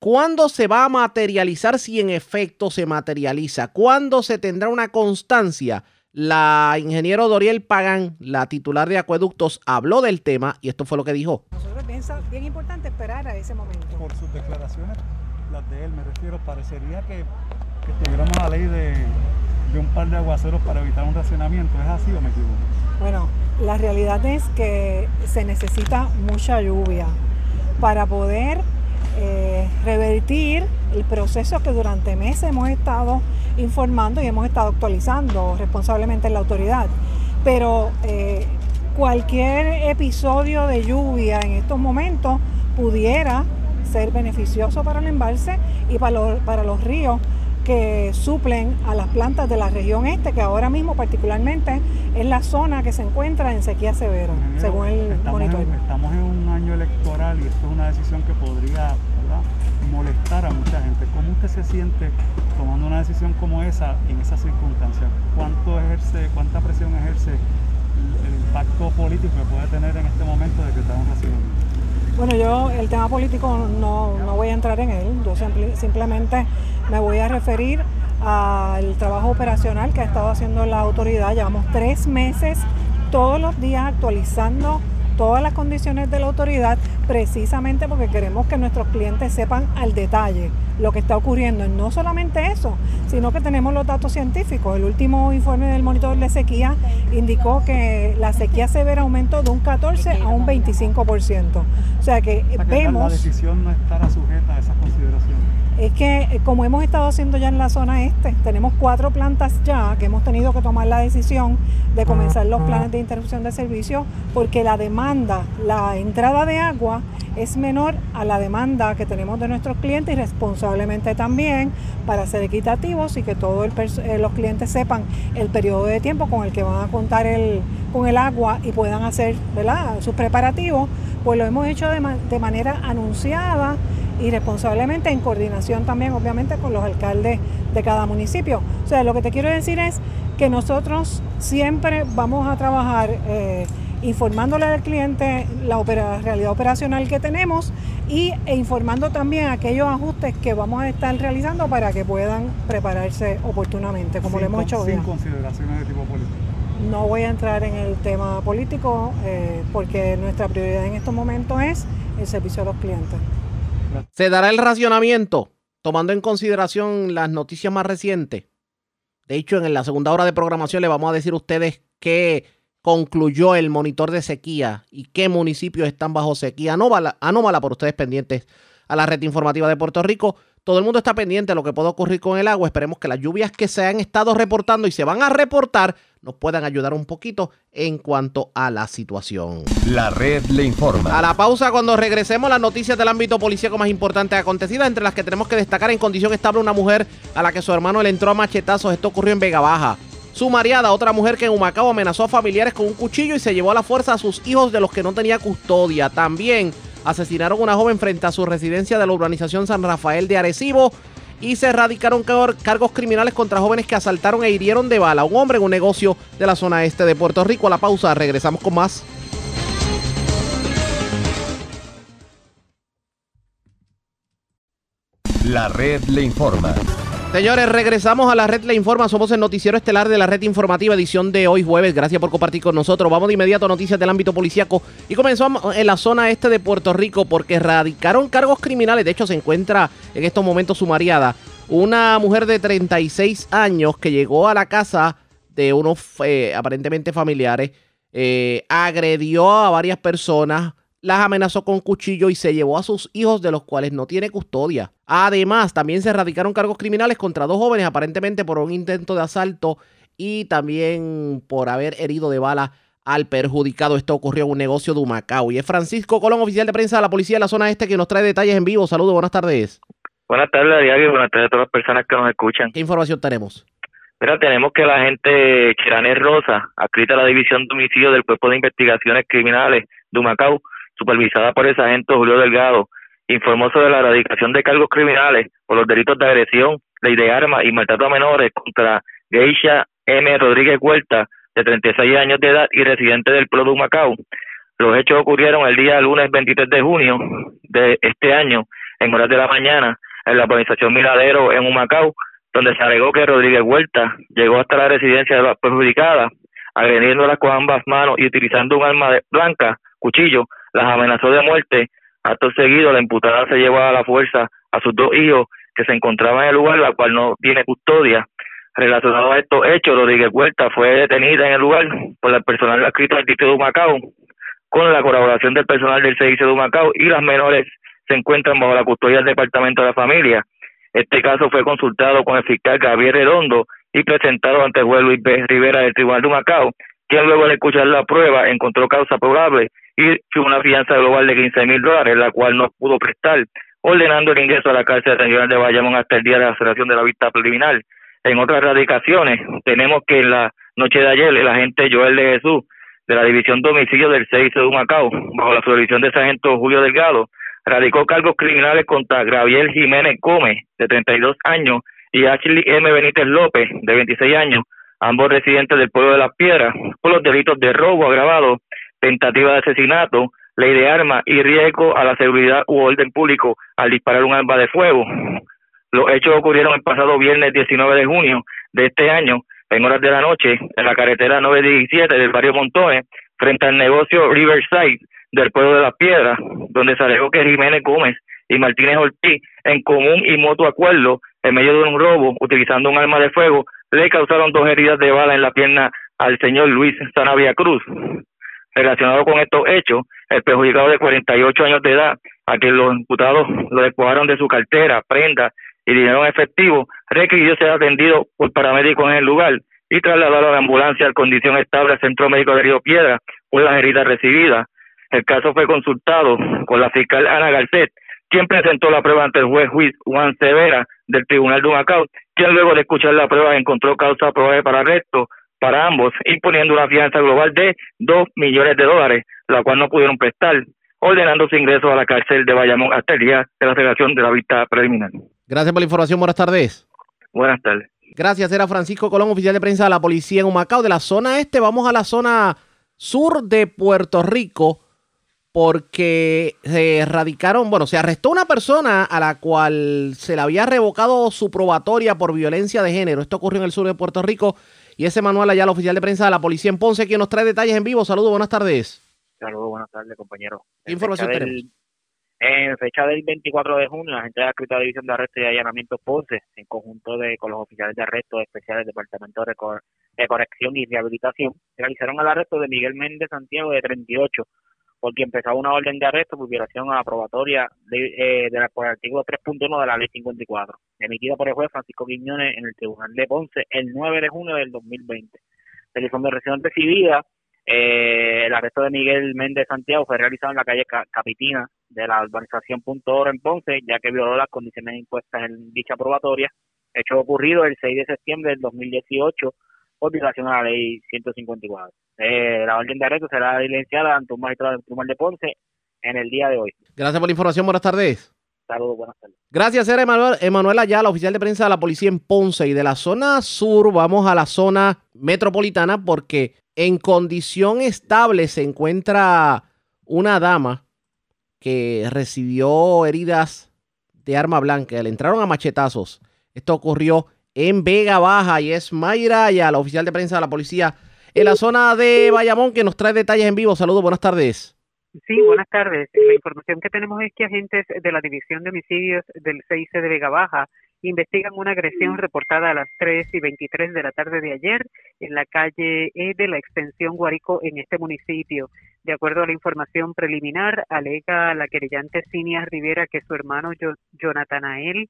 ¿Cuándo se va a materializar si en efecto se materializa? ¿Cuándo se tendrá una constancia? La ingeniero Doriel Pagán, la titular de Acueductos, habló del tema y esto fue lo que dijo. Nosotros bien, bien importante esperar a ese momento. Por sus declaraciones, las de él, me refiero, parecería que, que tuviéramos la ley de, de un par de aguaceros para evitar un racionamiento. ¿Es así o me equivoco? Bueno, la realidad es que se necesita mucha lluvia para poder eh, revertir el proceso que durante meses hemos estado informando y hemos estado actualizando responsablemente en la autoridad. Pero eh, cualquier episodio de lluvia en estos momentos pudiera ser beneficioso para el embalse y para los, para los ríos que suplen a las plantas de la región este, que ahora mismo particularmente es la zona que se encuentra en sequía severa, según el estamos monitor. En, estamos en un año electoral y esto es una decisión que podría ¿verdad? molestar a mucha gente. ¿Cómo usted se siente tomando una decisión como esa en esas circunstancias? ¿Cuánto ejerce, cuánta presión ejerce el, el impacto político que puede tener en este momento de que un racionamiento? Bueno, yo el tema político no, no voy a entrar en él, yo simple, simplemente me voy a referir al trabajo operacional que ha estado haciendo la autoridad. Llevamos tres meses todos los días actualizando todas las condiciones de la autoridad precisamente porque queremos que nuestros clientes sepan al detalle lo que está ocurriendo. Y no solamente eso, sino que tenemos los datos científicos. El último informe del monitor de sequía indicó que la sequía severa aumentó de un 14 a un 25%. O sea que, o sea que vemos... La decisión no estará sujeta a esas consideraciones es que eh, como hemos estado haciendo ya en la zona este, tenemos cuatro plantas ya que hemos tenido que tomar la decisión de comenzar los planes de interrupción de servicio porque la demanda, la entrada de agua es menor a la demanda que tenemos de nuestros clientes y responsablemente también para ser equitativos y que todos eh, los clientes sepan el periodo de tiempo con el que van a contar el, con el agua y puedan hacer ¿verdad? sus preparativos, pues lo hemos hecho de, de manera anunciada y responsablemente en coordinación también obviamente con los alcaldes de cada municipio. O sea, lo que te quiero decir es que nosotros siempre vamos a trabajar eh, informándole al cliente la opera, realidad operacional que tenemos y, e informando también aquellos ajustes que vamos a estar realizando para que puedan prepararse oportunamente, como sin, lo hemos hecho Sin hoy. consideraciones de tipo político. No voy a entrar en el tema político eh, porque nuestra prioridad en estos momentos es el servicio a los clientes. Se dará el racionamiento tomando en consideración las noticias más recientes. De hecho, en la segunda hora de programación le vamos a decir a ustedes qué concluyó el monitor de sequía y qué municipios están bajo sequía anómala, anómala por ustedes pendientes a la red informativa de Puerto Rico. Todo el mundo está pendiente de lo que puede ocurrir con el agua. Esperemos que las lluvias que se han estado reportando y se van a reportar nos puedan ayudar un poquito en cuanto a la situación. La red le informa. A la pausa, cuando regresemos, las noticias del ámbito policíaco más importantes acontecidas, entre las que tenemos que destacar en condición estable una mujer a la que su hermano le entró a machetazos. Esto ocurrió en Vega Baja. Sumariada, otra mujer que en Humacao amenazó a familiares con un cuchillo y se llevó a la fuerza a sus hijos de los que no tenía custodia. También asesinaron a una joven frente a su residencia de la urbanización San Rafael de Arecibo y se erradicaron cargos criminales contra jóvenes que asaltaron e hirieron de bala a un hombre en un negocio de la zona este de Puerto Rico. A la pausa, regresamos con más. La red le informa. Señores, regresamos a la red Le Informa. Somos el noticiero estelar de la red informativa, edición de hoy jueves. Gracias por compartir con nosotros. Vamos de inmediato a noticias del ámbito policíaco. Y comenzamos en la zona este de Puerto Rico porque erradicaron cargos criminales. De hecho, se encuentra en estos momentos sumariada una mujer de 36 años que llegó a la casa de unos eh, aparentemente familiares, eh, agredió a varias personas, las amenazó con cuchillo y se llevó a sus hijos de los cuales no tiene custodia. Además, también se erradicaron cargos criminales contra dos jóvenes aparentemente por un intento de asalto y también por haber herido de bala al perjudicado. Esto ocurrió en un negocio de Humacao. Y es Francisco Colón, oficial de prensa de la policía de la zona este, que nos trae detalles en vivo. Saludos, buenas tardes. Buenas tardes, y buenas tardes a todas las personas que nos escuchan. ¿Qué información tenemos? Mira, tenemos que la gente Chiranes Rosa, adscrita a la División de Homicidio del Cuerpo de Investigaciones Criminales de Humacao, supervisada por el sargento Julio Delgado, informó sobre la erradicación de cargos criminales por los delitos de agresión, ley de armas y maltrato a menores contra Geisha M. Rodríguez Huerta, de 36 años de edad y residente del pueblo de Humacao. Los hechos ocurrieron el día lunes 23 de junio de este año, en horas de la mañana, en la organización Miradero en Humacao, donde se alegó que Rodríguez Huerta llegó hasta la residencia de la perjudicada, agrediéndola con ambas manos y utilizando un arma blanca, cuchillo, las amenazó de muerte. Acto seguido, la imputada se llevó a la fuerza a sus dos hijos que se encontraban en el lugar, la cual no tiene custodia. Relacionado a estos hechos, Rodríguez Huerta fue detenida en el lugar por el personal adscrito al distrito de Humacao, con la colaboración del personal del servicio de Humacao y las menores se encuentran bajo la custodia del Departamento de la Familia. Este caso fue consultado con el fiscal Gabriel Redondo y presentado ante el juez Luis B. Rivera del Tribunal de Humacao, quien luego de escuchar la prueba encontró causa probable fue una fianza global de 15 mil dólares, la cual no pudo prestar, ordenando el ingreso a la cárcel regional de Bayamón hasta el día de la celebración de la vista preliminar. En otras radicaciones, tenemos que en la noche de ayer el agente Joel de Jesús de la División de Homicidios del 6 de Humacao, bajo la supervisión del sargento Julio Delgado, radicó cargos criminales contra Gabriel Jiménez Gómez, de 32 años, y Ashley M. Benítez López, de 26 años, ambos residentes del pueblo de Las Piedras, por los delitos de robo agravado, tentativa de asesinato, ley de armas y riesgo a la seguridad u orden público al disparar un arma de fuego. Los hechos ocurrieron el pasado viernes 19 de junio de este año, en horas de la noche, en la carretera 917 del barrio Montones, frente al negocio Riverside del pueblo de Las Piedras, donde se alegó que Jiménez Gómez y Martínez Ortiz, en común y mutuo acuerdo, en medio de un robo, utilizando un arma de fuego, le causaron dos heridas de bala en la pierna al señor Luis Sanavia Cruz. Relacionado con estos hechos, el perjudicado de 48 años de edad, a quien los imputados lo despojaron de su cartera, prenda y dinero en efectivo, requirió ser atendido por paramédicos en el lugar y trasladado a la ambulancia en condición estable al Centro Médico de Río Piedra por las heridas recibidas. El caso fue consultado con la fiscal Ana Garcet, quien presentó la prueba ante el juez Juan Severa del Tribunal de Humacao, quien luego de escuchar la prueba encontró causa probable para arresto para ambos, imponiendo una fianza global de 2 millones de dólares, la cual no pudieron prestar, ordenando su ingreso a la cárcel de Bayamón hasta el día de la celebración de la vista preliminar. Gracias por la información. Buenas tardes. Buenas tardes. Gracias. Era Francisco Colón, oficial de prensa de la policía en Humacao. De la zona este, vamos a la zona sur de Puerto Rico porque se erradicaron, bueno, se arrestó una persona a la cual se le había revocado su probatoria por violencia de género. Esto ocurrió en el sur de Puerto Rico y ese Manuel allá, el oficial de prensa de la policía en Ponce, quien nos trae detalles en vivo. Saludos, buenas tardes. Saludos, buenas tardes, compañero. ¿Qué información fecha tenemos? del- En fecha del 24 de junio, la gente de la escrita División de Arresto y Allanamiento Ponce, en conjunto de, con los oficiales de arresto especiales del Departamento de, de Corrección y Rehabilitación, realizaron el arresto de Miguel Méndez Santiago, de 38, por quien empezaba una orden de arresto por violación a la probatoria de, eh, de la, por el artículo 3.1 de la Ley 54, emitida por el juez Francisco Quiñones en el Tribunal de Ponce el 9 de junio del 2020. De la información recibida, eh, el arresto de Miguel Méndez Santiago fue realizado en la calle Ca- Capitina de la urbanización Punto Oro en Ponce, ya que violó las condiciones impuestas en dicha probatoria, hecho ocurrido el 6 de septiembre del 2018 por violación a la ley 154. Eh, la orden de arresto será diligenciada ante un magistrado del Tribunal de Ponce en el día de hoy. Gracias por la información. Buenas tardes. Saludos, buenas tardes. Gracias, era Emanuel, Emanuel Ayala, oficial de prensa de la policía en Ponce. Y de la zona sur vamos a la zona metropolitana porque en condición estable se encuentra una dama que recibió heridas de arma blanca. Le entraron a machetazos. Esto ocurrió en Vega Baja y es Mayra Ayala, oficial de prensa de la policía en la zona de Bayamón, que nos trae detalles en vivo. Saludos, buenas tardes. Sí, buenas tardes. La información que tenemos es que agentes de la División de Homicidios del CIC de Vega Baja investigan una agresión reportada a las 3 y 23 de la tarde de ayer en la calle E de la extensión Guarico en este municipio. De acuerdo a la información preliminar, alega la querellante Cinia Rivera que su hermano Jo- Jonathanael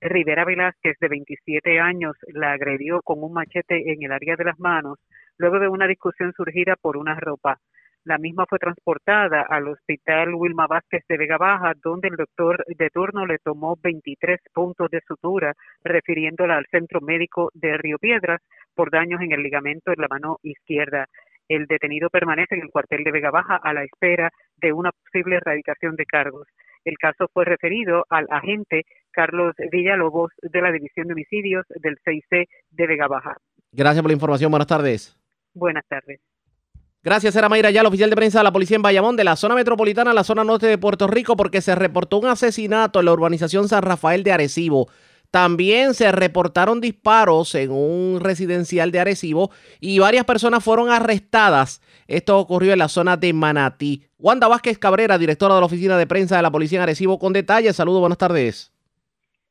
Rivera Velázquez, de 27 años, la agredió con un machete en el área de las manos luego de una discusión surgida por una ropa. La misma fue transportada al hospital Wilma Vázquez de Vega Baja, donde el doctor de turno le tomó 23 puntos de sutura, refiriéndola al centro médico de Río Piedras por daños en el ligamento en la mano izquierda. El detenido permanece en el cuartel de Vega Baja a la espera de una posible erradicación de cargos. El caso fue referido al agente Carlos Villalobos de la División de Homicidios del CIC de Vega Baja. Gracias por la información. Buenas tardes. Buenas tardes. Gracias, era Mayra Ayala, oficial de prensa de la policía en Bayamón, de la zona metropolitana a la zona norte de Puerto Rico, porque se reportó un asesinato en la urbanización San Rafael de Arecibo. También se reportaron disparos en un residencial de Arecibo y varias personas fueron arrestadas. Esto ocurrió en la zona de Manatí. Wanda Vázquez Cabrera, directora de la oficina de prensa de la policía en Arecibo, con detalles. Saludos, buenas tardes.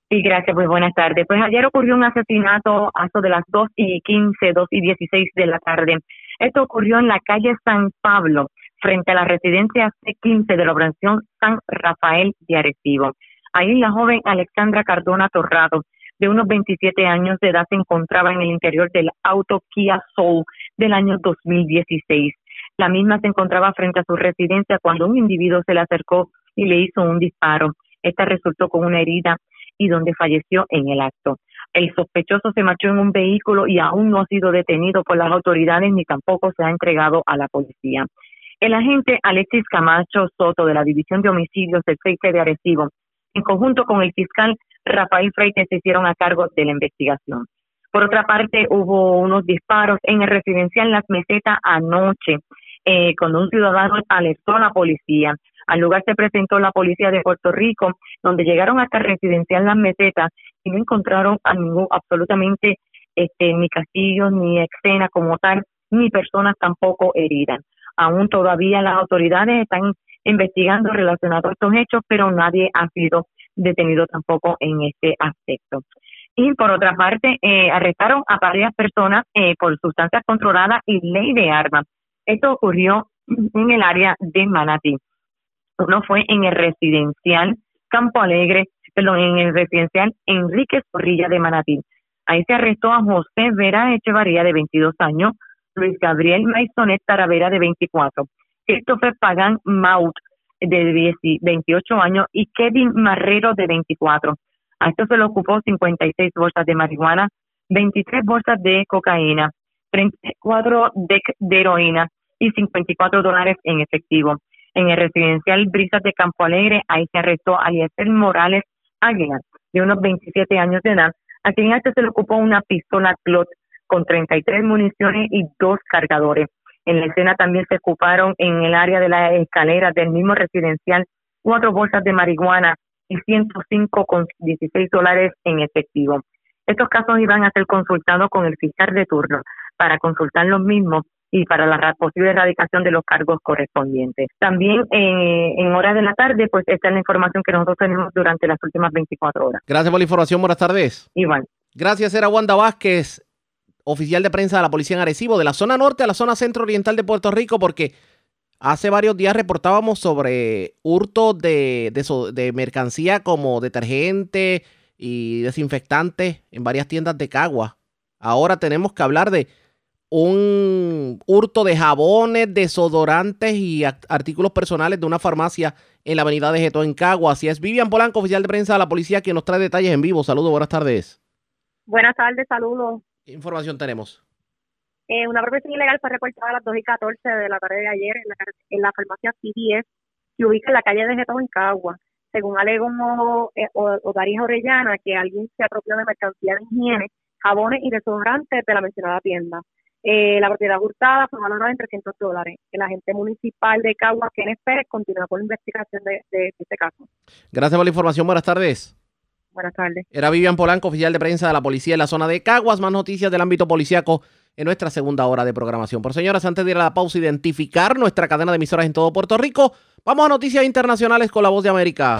Sí, gracias, pues buenas tardes. Pues ayer ocurrió un asesinato a eso de las 2 y 15, 2 y 16 de la tarde. Esto ocurrió en la calle San Pablo, frente a la residencia C15 de la operación San Rafael de Arecibo. Ahí la joven Alexandra Cardona Torrado, de unos 27 años de edad, se encontraba en el interior del auto Kia Soul del año 2016. La misma se encontraba frente a su residencia cuando un individuo se le acercó y le hizo un disparo. Esta resultó con una herida y donde falleció en el acto. El sospechoso se marchó en un vehículo y aún no ha sido detenido por las autoridades ni tampoco se ha entregado a la policía. El agente Alexis Camacho Soto de la División de Homicidios del FEICE de Arecibo, en conjunto con el fiscal Rafael Freites, se hicieron a cargo de la investigación. Por otra parte, hubo unos disparos en el residencial Las Mesetas anoche, eh, cuando un ciudadano alertó a la policía. Al lugar se presentó la policía de Puerto Rico, donde llegaron hasta residencial Las Mesetas y no encontraron a ningún, absolutamente, este, ni castillos, ni escena como tal, ni personas tampoco heridas. Aún todavía las autoridades están investigando relacionado a estos hechos, pero nadie ha sido detenido tampoco en este aspecto. Y por otra parte, eh, arrestaron a varias personas eh, por sustancias controladas y ley de armas. Esto ocurrió en el área de Manatí. Uno fue en el residencial Campo Alegre, perdón, en el residencial Enrique Zorrilla de Manatí. Ahí se arrestó a José Vera Echevarría, de 22 años, Luis Gabriel Maisonet Taravera, de 24, Christopher Pagan Maut, de 28 años, y Kevin Marrero, de 24. A esto se le ocupó 56 bolsas de marihuana, 23 bolsas de cocaína, 34 de, de heroína y 54 dólares en efectivo. En el residencial Brisas de Campo Alegre, ahí se arrestó a Eliezer Morales Águila, de unos 27 años de edad, a quien este se le ocupó una pistola Clot con 33 municiones y dos cargadores. En la escena también se ocuparon en el área de la escalera del mismo residencial cuatro bolsas de marihuana y 105 con 16 dólares en efectivo. Estos casos iban a ser consultados con el fiscal de turno para consultar los mismos y para la posible erradicación de los cargos correspondientes. También eh, en horas de la tarde, pues esta es la información que nosotros tenemos durante las últimas 24 horas. Gracias por la información, buenas tardes. Igual. Gracias, era Wanda Vázquez, oficial de prensa de la Policía en Arecibo, de la zona norte a la zona centro-oriental de Puerto Rico, porque hace varios días reportábamos sobre hurtos de, de, de mercancía como detergente y desinfectante en varias tiendas de Cagua. Ahora tenemos que hablar de un hurto de jabones, desodorantes y artículos personales de una farmacia en la avenida de Geto en Cagua. Así es, Vivian Polanco, oficial de prensa de la policía, quien nos trae detalles en vivo. Saludos, buenas tardes. Buenas tardes, saludos. ¿Qué información tenemos? Eh, una profesión ilegal fue reportada a las 2 y 14 de la tarde de ayer en la, en la farmacia C10 que ubica en la calle de Geto en Cagua. Según alegó eh, Odaris Orellana, que alguien se apropió de mercancía de higiene, jabones y desodorantes de la mencionada tienda. Eh, la propiedad hurtada fue valorada en 300 dólares. El agente municipal de Caguas, Kenneth Pérez, continúa con la investigación de, de, este caso. Gracias por la información. Buenas tardes. Buenas tardes. Era Vivian Polanco, oficial de prensa de la policía en la zona de Caguas. Más noticias del ámbito policíaco en nuestra segunda hora de programación. Por señoras, antes de ir a la pausa, identificar nuestra cadena de emisoras en todo Puerto Rico, vamos a noticias internacionales con la voz de América.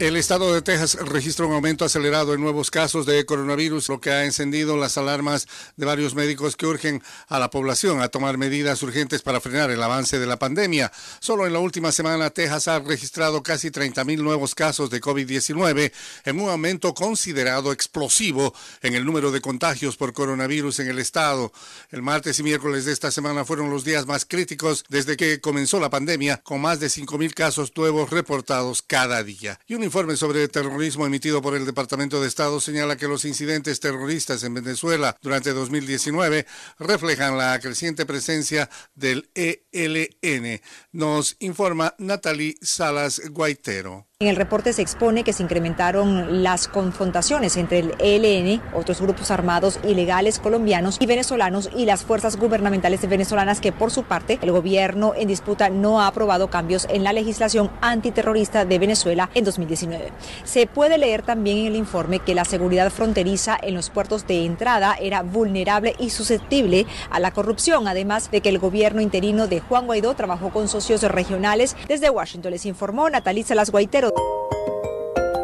El estado de Texas registra un aumento acelerado en nuevos casos de coronavirus, lo que ha encendido las alarmas de varios médicos que urgen a la población a tomar medidas urgentes para frenar el avance de la pandemia. Solo en la última semana, Texas ha registrado casi 30.000 nuevos casos de COVID-19, en un aumento considerado explosivo en el número de contagios por coronavirus en el estado. El martes y miércoles de esta semana fueron los días más críticos desde que comenzó la pandemia, con más de 5.000 casos nuevos reportados cada día. Un informe sobre terrorismo emitido por el Departamento de Estado señala que los incidentes terroristas en Venezuela durante 2019 reflejan la creciente presencia del ELN. Nos informa Natalie Salas Guaitero. En el reporte se expone que se incrementaron las confrontaciones entre el ELN, otros grupos armados ilegales colombianos y venezolanos y las fuerzas gubernamentales venezolanas que por su parte el gobierno en disputa no ha aprobado cambios en la legislación antiterrorista de Venezuela en 2019. Se puede leer también en el informe que la seguridad fronteriza en los puertos de entrada era vulnerable y susceptible a la corrupción, además de que el gobierno interino de Juan Guaidó trabajó con socios regionales. Desde Washington les informó Nataliza Las Guaitero.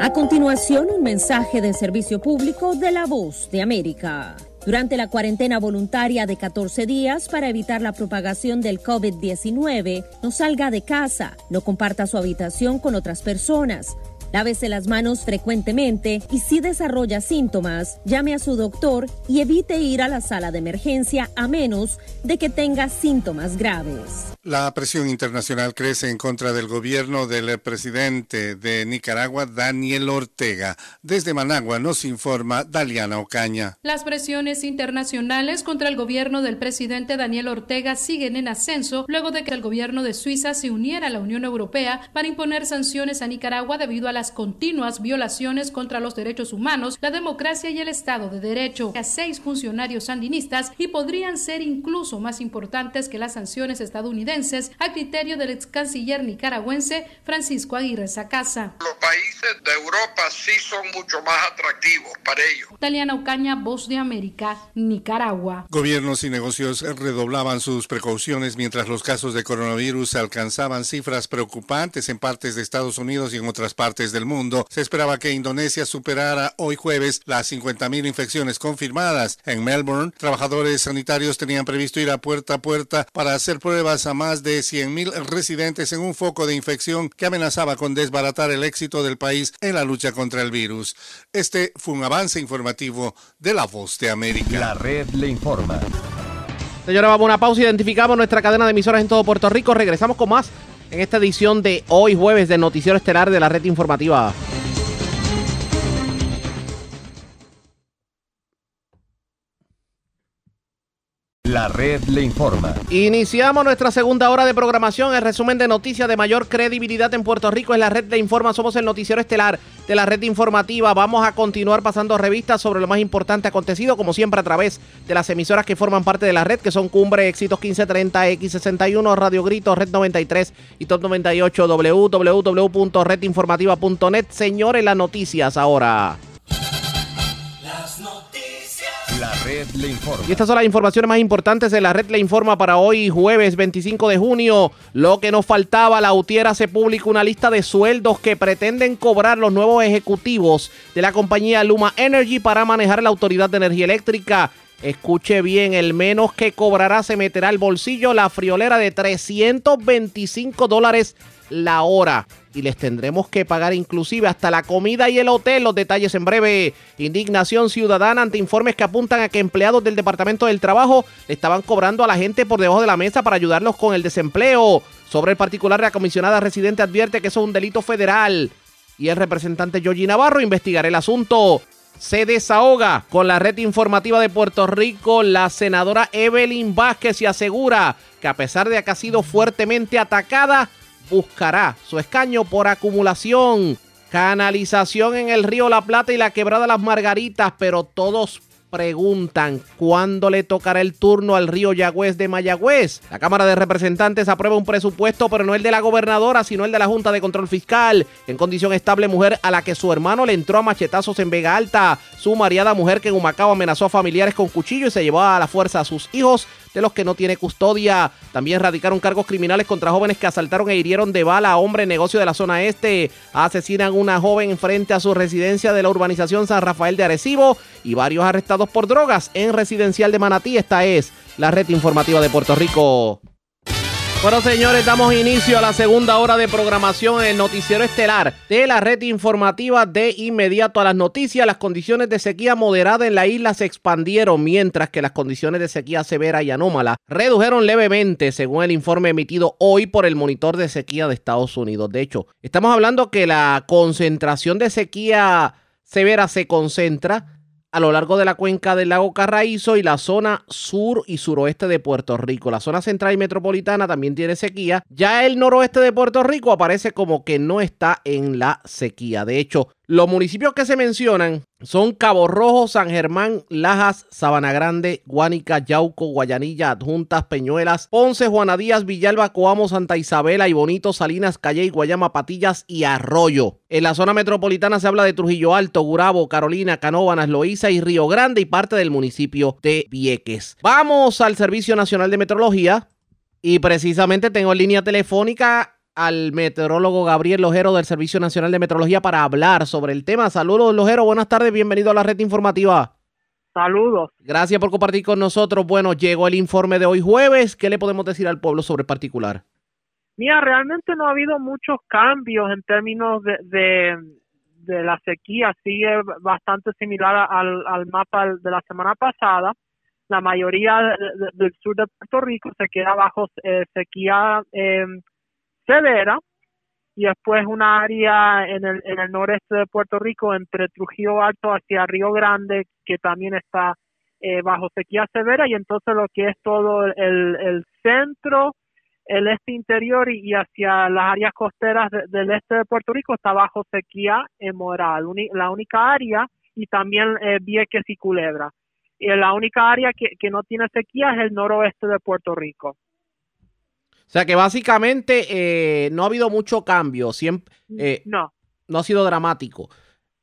A continuación, un mensaje de servicio público de la voz de América. Durante la cuarentena voluntaria de 14 días para evitar la propagación del COVID-19, no salga de casa, no comparta su habitación con otras personas, Lávese las manos frecuentemente y si desarrolla síntomas, llame a su doctor y evite ir a la sala de emergencia a menos de que tenga síntomas graves. La presión internacional crece en contra del gobierno del presidente de Nicaragua, Daniel Ortega. Desde Managua nos informa Daliana Ocaña. Las presiones internacionales contra el gobierno del presidente Daniel Ortega siguen en ascenso luego de que el gobierno de Suiza se uniera a la Unión Europea para imponer sanciones a Nicaragua debido a la las continuas violaciones contra los derechos humanos, la democracia y el Estado de Derecho a seis funcionarios sandinistas y podrían ser incluso más importantes que las sanciones estadounidenses a criterio del ex canciller nicaragüense Francisco Aguirre Sacasa. Los países de Europa sí son mucho más atractivos para ellos. Taliana Ocaña, Voz de América, Nicaragua. Gobiernos y negocios redoblaban sus precauciones mientras los casos de coronavirus alcanzaban cifras preocupantes en partes de Estados Unidos y en otras partes del mundo. Se esperaba que Indonesia superara hoy jueves las 50.000 infecciones confirmadas. En Melbourne, trabajadores sanitarios tenían previsto ir a puerta a puerta para hacer pruebas a más de 100.000 residentes en un foco de infección que amenazaba con desbaratar el éxito del país en la lucha contra el virus. Este fue un avance informativo de La Voz de América. La red le informa. Señora, vamos a una pausa. Identificamos nuestra cadena de emisoras en todo Puerto Rico. Regresamos con más en esta edición de hoy jueves del Noticiero Estelar de la Red Informativa. La red le informa. Iniciamos nuestra segunda hora de programación. El resumen de noticias de mayor credibilidad en Puerto Rico es la red le informa. Somos el noticiero estelar de la red informativa. Vamos a continuar pasando revistas sobre lo más importante acontecido, como siempre a través de las emisoras que forman parte de la red, que son Cumbre, Éxitos 1530, X61, Radio Grito, Red 93 y Top 98, www.redinformativa.net. Señores, las noticias ahora. La red le informa. Y estas son las informaciones más importantes de la red le informa para hoy, jueves 25 de junio. Lo que nos faltaba, la UTIER hace público una lista de sueldos que pretenden cobrar los nuevos ejecutivos de la compañía Luma Energy para manejar la Autoridad de Energía Eléctrica. Escuche bien, el menos que cobrará se meterá al bolsillo la friolera de 325 dólares la hora y les tendremos que pagar inclusive hasta la comida y el hotel. Los detalles en breve. Indignación ciudadana ante informes que apuntan a que empleados del Departamento del Trabajo estaban cobrando a la gente por debajo de la mesa para ayudarlos con el desempleo. Sobre el particular, la comisionada residente advierte que eso es un delito federal. Y el representante Yogi Navarro investigará el asunto. Se desahoga con la red informativa de Puerto Rico la senadora Evelyn Vázquez y asegura que a pesar de que ha sido fuertemente atacada, buscará su escaño por acumulación. Canalización en el río La Plata y la quebrada Las Margaritas, pero todos preguntan cuándo le tocará el turno al río Yagüez de Mayagüez. La Cámara de Representantes aprueba un presupuesto, pero no el de la gobernadora, sino el de la Junta de Control Fiscal. En condición estable, mujer a la que su hermano le entró a machetazos en Vega Alta. Su mariada mujer que en Humacao amenazó a familiares con cuchillo y se llevó a la fuerza a sus hijos de los que no tiene custodia. También radicaron cargos criminales contra jóvenes que asaltaron e hirieron de bala a hombre negocio de la zona este. Asesinan a una joven frente a su residencia de la urbanización San Rafael de Arecibo y varios arrestados por drogas en residencial de Manatí. Esta es la red informativa de Puerto Rico. Bueno, señores, damos inicio a la segunda hora de programación en el noticiero estelar de la red informativa de inmediato a las noticias. Las condiciones de sequía moderada en la isla se expandieron, mientras que las condiciones de sequía severa y anómala redujeron levemente, según el informe emitido hoy por el monitor de sequía de Estados Unidos. De hecho, estamos hablando que la concentración de sequía severa se concentra a lo largo de la cuenca del lago Carraízo y la zona sur y suroeste de Puerto Rico. La zona central y metropolitana también tiene sequía. Ya el noroeste de Puerto Rico aparece como que no está en la sequía. De hecho, los municipios que se mencionan son Cabo Rojo, San Germán, Lajas, Sabana Grande, Guánica, Yauco, Guayanilla, Adjuntas, Peñuelas, Ponce, Juana Díaz, Villalba, Coamo, Santa Isabela y Bonito, Salinas, Calle, Guayama, Patillas y Arroyo. En la zona metropolitana se habla de Trujillo Alto, Gurabo, Carolina, Canóvanas, Loíza y Río Grande y parte del municipio de Vieques. Vamos al Servicio Nacional de Metrología y precisamente tengo en línea telefónica al meteorólogo Gabriel Lojero del Servicio Nacional de Meteorología para hablar sobre el tema. Saludos, Lojero. Buenas tardes. Bienvenido a la red informativa. Saludos. Gracias por compartir con nosotros. Bueno, llegó el informe de hoy jueves. ¿Qué le podemos decir al pueblo sobre el particular? Mira, realmente no ha habido muchos cambios en términos de, de, la sequía. Sigue bastante similar al, al, mapa de la semana pasada. La mayoría del sur de Puerto Rico se queda bajo eh, sequía eh, severa y después una área en el, en el noreste de Puerto Rico entre Trujillo Alto hacia Río Grande que también está eh, bajo sequía severa y entonces lo que es todo el, el centro, el este interior y, hacia las áreas costeras del este de Puerto Rico está bajo sequía moderada. La única área y también eh, Vieques y Culebra. Y la única área que, que no tiene sequía es el noroeste de Puerto Rico. O sea que básicamente eh, no ha habido mucho cambio. Siempre, eh, no. No ha sido dramático.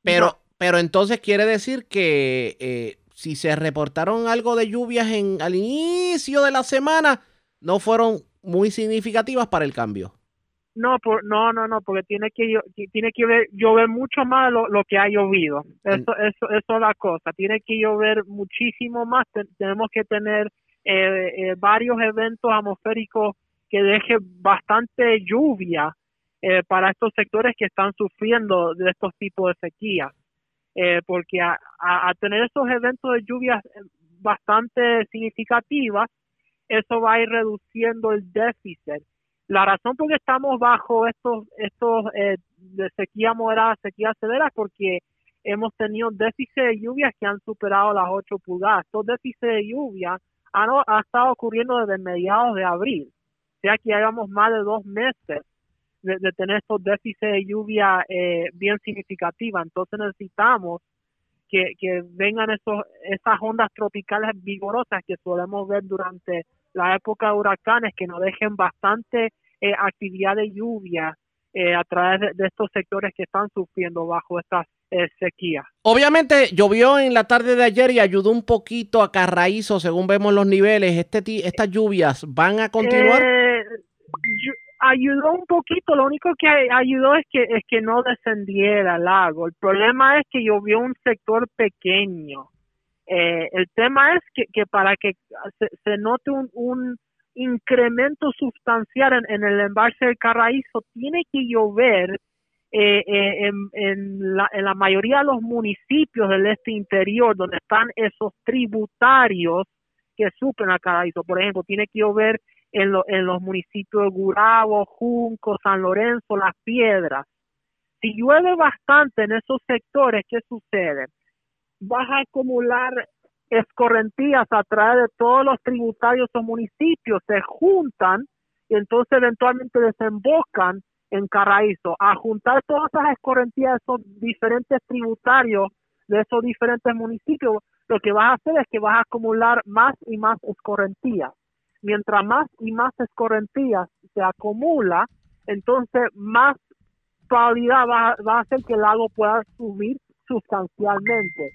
Pero, pero entonces quiere decir que eh, si se reportaron algo de lluvias en, al inicio de la semana, no fueron muy significativas para el cambio. No, por, no, no, no, porque tiene que tiene que llover mucho más lo, lo que ha llovido. Eso, eso, eso es la cosa. Tiene que llover muchísimo más. tenemos que tener varios eventos atmosféricos que deje bastante lluvia eh, para estos sectores que están sufriendo de estos tipos de sequía. Eh, porque a, tener estos eventos de lluvias bastante significativas, eso va a ir reduciendo el déficit. La razón por qué estamos bajo estos, estos eh, de sequía moderada, sequía severa, porque hemos tenido déficit de lluvias que han superado las 8 pulgadas. Estos déficits de lluvia han, han estado ocurriendo desde mediados de abril sea que hayamos más de dos meses de, tener estos déficits de lluvia eh, bien significativas. Entonces necesitamos que, vengan esos, esas ondas tropicales vigorosas que solemos ver durante la época de huracanes, que nos dejen bastante eh, actividad de lluvia eh, a través de, estos sectores que están sufriendo bajo estas sequías. Obviamente llovió en la tarde de ayer y ayudó un poquito a Carraízo, según vemos los niveles. Este, ¿Estas lluvias van a continuar? Ayudó un poquito, lo único que ayudó es que es que no descendiera el lago. El problema es que llovió un sector pequeño. Eh, el tema es que, para que se, note un, un, incremento sustancial en, el embalse del Carraízo, tiene que llover eh, eh, en, en, la, en la mayoría de los municipios del este interior, donde están esos tributarios que suplen al Carraízo. Por ejemplo, tiene que llover en, los municipios de Gurabo, Junco, San Lorenzo, Las Piedras. Si llueve bastante en esos sectores, ¿qué sucede? Vas a acumular escorrentías a través de todos los tributarios o municipios, se juntan y entonces eventualmente desembocan en Carraízo. A juntar todas esas escorrentías de esos diferentes tributarios de esos diferentes municipios, lo que vas a hacer es que vas a acumular más y más escorrentías mientras más y más escorrentías se acumula, entonces más probabilidad va, a hacer que el lago pueda subir sustancialmente.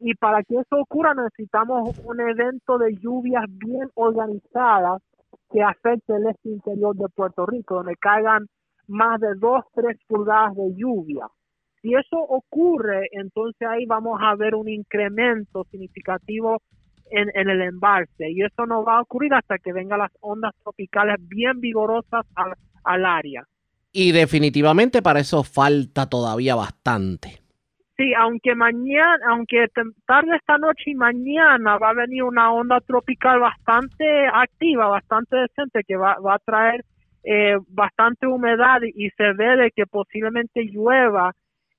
Y para que eso ocurra necesitamos un evento de lluvias bien organizadas que afecte el este interior de Puerto Rico, donde caigan más de 2, 3 pulgadas de lluvia. Si eso ocurre, entonces ahí vamos a ver un incremento significativo en, el embalse y eso no va a ocurrir hasta que vengan las ondas tropicales bien vigorosas al, al área. Y definitivamente para eso falta todavía bastante. Sí, aunque mañana, aunque tarde esta noche y mañana va a venir una onda tropical bastante activa, bastante decente, que va, va a traer eh, bastante humedad y se ve de que posiblemente llueva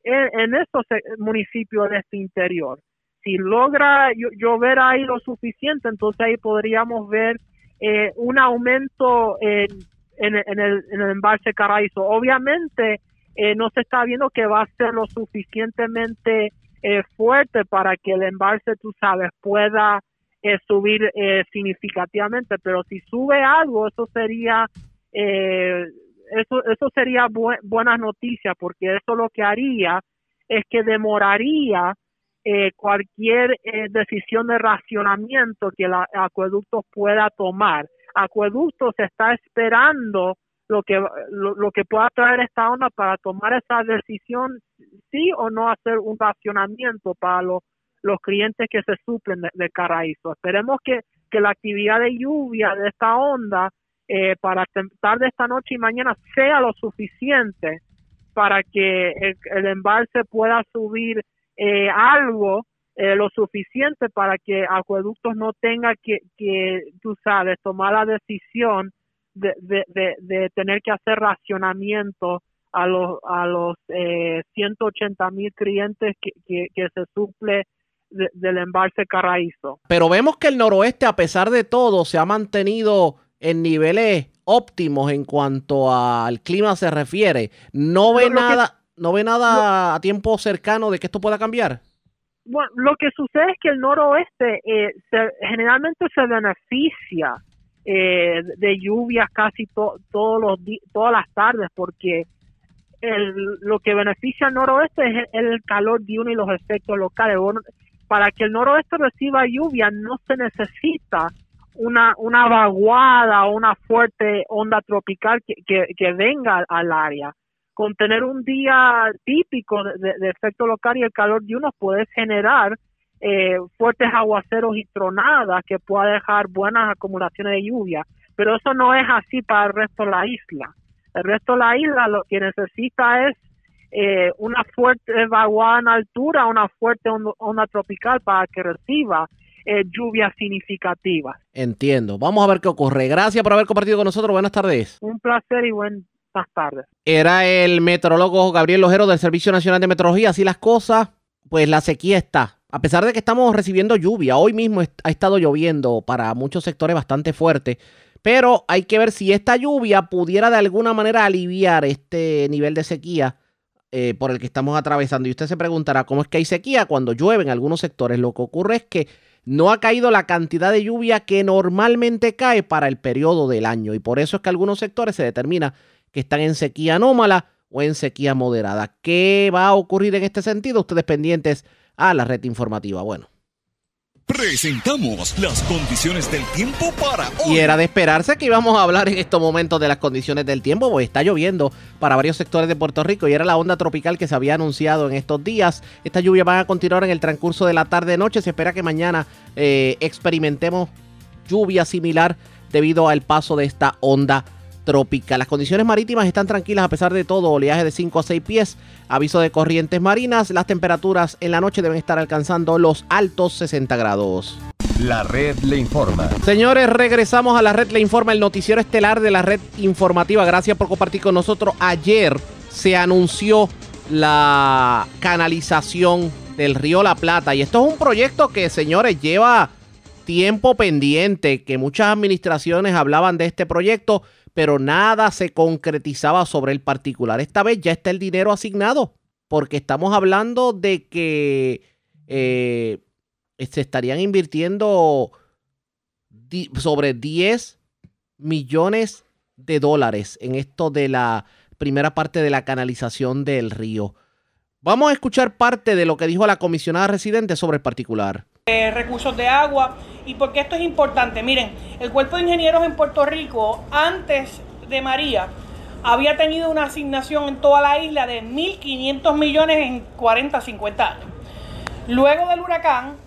en, en estos eh, municipios de este interior si logra llover ahí lo suficiente, entonces ahí podríamos ver eh, un aumento en, en, el, en el embalse Caraizo. Obviamente eh, no se está viendo que va a ser lo suficientemente eh, fuerte para que el embalse, tú sabes, pueda eh, subir significativamente, pero si sube algo, eso sería eso eso sería buena noticia porque eso lo que haría es que demoraría cualquier decisión de racionamiento que el acueducto pueda tomar. Acueducto se está esperando lo que lo, que pueda traer esta onda para tomar esa decisión sí o no hacer un racionamiento para los los clientes que se suplen de, de Esperemos que, que la actividad de lluvia de esta onda eh, para tarde esta noche y mañana sea lo suficiente para que el, embalse pueda subir eh, algo eh, lo suficiente para que acueductos no tenga que, que, tú sabes, tomar la decisión de, de, de, tener que hacer racionamiento a los a los eh, 180 mil clientes que, que, se suple del embalse Carraízo. Pero vemos que el noroeste, a pesar de todo, se ha mantenido en niveles óptimos en cuanto al clima se refiere. No ve nada, no ve nada a tiempo cercano de que esto pueda cambiar. Bueno, lo que sucede es que el noroeste eh, generalmente se beneficia eh, de lluvias casi todos los todas las tardes porque el, lo que beneficia al noroeste es el, calor diurno y los efectos locales. para que el noroeste reciba lluvia no se necesita una, una vaguada o una fuerte onda tropical que, que, venga al área. Con tener un día típico de, de efecto local y el calor diurno puede generar eh, fuertes aguaceros y tronadas que pueda dejar buenas acumulaciones de lluvia. Pero eso no es así para el resto de la isla. El resto de la isla lo que necesita es eh, una fuerte vaguada en altura, una fuerte onda, tropical para que reciba eh, lluvias significativas. Entiendo. Vamos a ver qué ocurre. Gracias por haber compartido con nosotros. Buenas tardes. Un placer y Era el meteorólogo Gabriel Lojero del Servicio Nacional de Meteorología. Así las cosas, pues la sequía está a pesar de que estamos recibiendo lluvia, hoy mismo ha estado lloviendo para muchos sectores bastante fuerte, pero hay que ver si esta lluvia pudiera de alguna manera aliviar este nivel de sequía eh, por el que estamos atravesando. Y usted se preguntará, ¿cómo es que hay sequía cuando llueve en algunos sectores? Lo que ocurre es que no ha caído la cantidad de lluvia que normalmente cae para el periodo del año. Y por eso es que algunos sectores se determina que están en sequía anómala o en sequía moderada. ¿Qué va a ocurrir en este sentido? Ustedes pendientes a la red informativa. Bueno. Presentamos las condiciones del tiempo para hoy. Y era de esperarse que íbamos a hablar en estos momentos de las condiciones del tiempo, porque está lloviendo para varios sectores de Puerto Rico y era la onda tropical que se había anunciado en estos días. Esta lluvia va a continuar en el transcurso de la tarde-noche. Se espera que mañana eh, experimentemos lluvia similar debido al paso de esta onda tropical. Las condiciones marítimas están tranquilas a pesar de todo, oleaje de 5 a 6 pies, aviso de corrientes marinas, las temperaturas en la noche deben estar alcanzando los altos 60 grados. La red le informa. Señores, regresamos a la red le informa, el noticiero estelar de la red informativa. Gracias por compartir con nosotros. Ayer se anunció la canalización del río La Plata y esto es un proyecto que, señores, lleva tiempo pendiente, que muchas administraciones hablaban de este proyecto pero nada se concretizaba sobre el particular. Esta vez ya está el dinero asignado, porque estamos hablando de que eh, se estarían invirtiendo sobre 10 millones de dólares en esto de la primera parte de la canalización del río. Vamos a escuchar parte de lo que dijo la comisionada residente sobre el particular. Eh, recursos de agua y porque esto es importante. Miren, el cuerpo de ingenieros en Puerto Rico antes de María había tenido una asignación en toda la isla de 1.500 millones en 40, 50 años. Luego del huracán,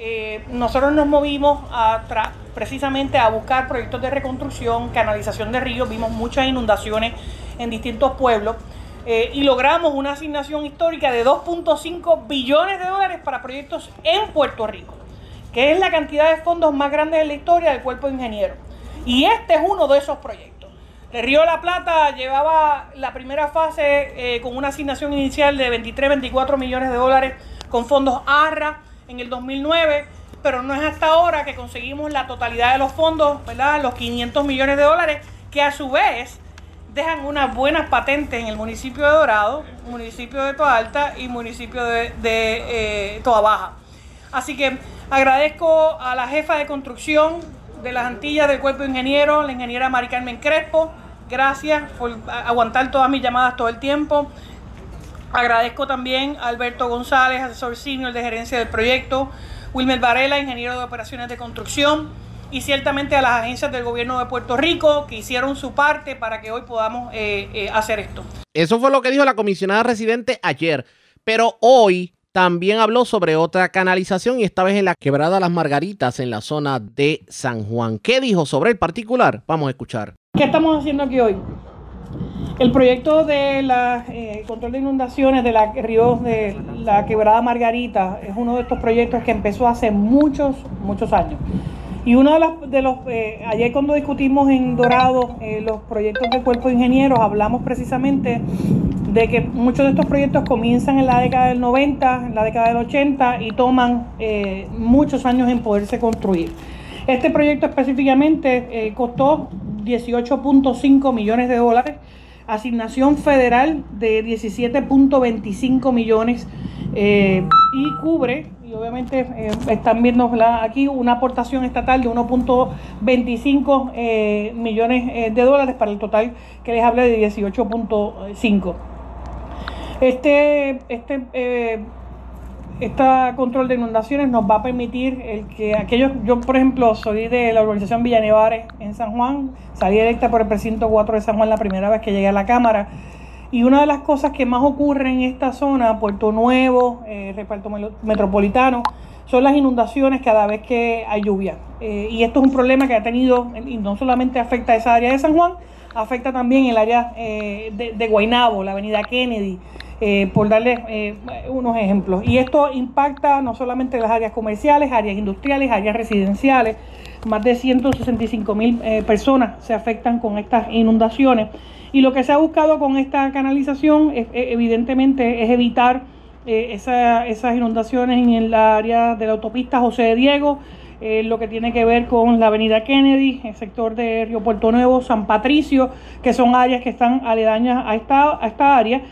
eh, nosotros nos movimos precisamente a buscar proyectos de reconstrucción, canalización de ríos, vimos muchas inundaciones en distintos pueblos eh, y logramos una asignación histórica de 2.5 billones de dólares para proyectos en Puerto Rico, que es la cantidad de fondos más grande de la historia del cuerpo de ingenieros. Y este es uno de esos proyectos. El Río la Plata llevaba la primera fase eh, con una asignación inicial de 23, 24 millones de dólares con fondos ARRA. en el 2009, pero no es hasta ahora que conseguimos la totalidad de los fondos, ¿verdad? Los 500 millones de dólares, que a su vez dejan unas buenas patentes en el municipio de Dorado, municipio de Toa Alta y municipio de, eh, Toa Baja. Así que agradezco a la jefa de construcción de las Antillas del Cuerpo de Ingenieros, la ingeniera Mari Carmen Crespo. Gracias por aguantar todas mis llamadas todo el tiempo. Agradezco también a Alberto González, asesor senior de gerencia del proyecto, Wilmer Varela, ingeniero de operaciones de construcción, y ciertamente a las agencias del gobierno de Puerto Rico que hicieron su parte para que hoy podamos eh, eh, hacer esto. Eso fue lo que dijo la comisionada residente ayer, pero hoy también habló sobre otra canalización y esta vez en la quebrada Las Margaritas en la zona de San Juan. ¿Qué dijo sobre el particular? Vamos a escuchar. ¿Qué estamos haciendo aquí hoy? El proyecto de la eh, control de inundaciones de la ríos de la quebrada Margarita es uno de estos proyectos que empezó hace muchos, muchos años. Y uno de los, eh, ayer cuando discutimos en Dorado eh, los proyectos del cuerpo de ingenieros, hablamos precisamente de que muchos de estos proyectos comienzan en la década del 90, en la década del 80 y toman muchos años en poderse construir. Este proyecto específicamente costó 18.5 millones de dólares, asignación federal de 17.25 millones eh, y cubre, y obviamente eh, están viendo aquí, una aportación estatal de 1.25 eh, millones de dólares para el total que les hablé de 18.5. Este, este este control de inundaciones nos va a permitir el que aquellos, yo por ejemplo soy de la organización Villanevares en San Juan, salí electa por el precinto 4 de San Juan la primera vez que llegué a la Cámara y una de las cosas que más ocurre en esta zona, Puerto Nuevo, eh, reparto metropolitano, son las inundaciones cada vez que hay lluvia. Eh, y esto es un problema que ha tenido, y no solamente afecta a esa área de San Juan, afecta también el área eh, de, de Guaynabo, la avenida Kennedy, por darles unos ejemplos. Y esto impacta no solamente las áreas comerciales, áreas industriales, áreas residenciales. Más de 165 mil personas se afectan con estas inundaciones. Y lo que se ha buscado con esta canalización, es, evidentemente, es evitar esas inundaciones en el área de la autopista José de Diego, lo que tiene que ver con la avenida Kennedy, el sector de Río Puerto Nuevo, San Patricio, que son áreas que están aledañas a esta, a esta área.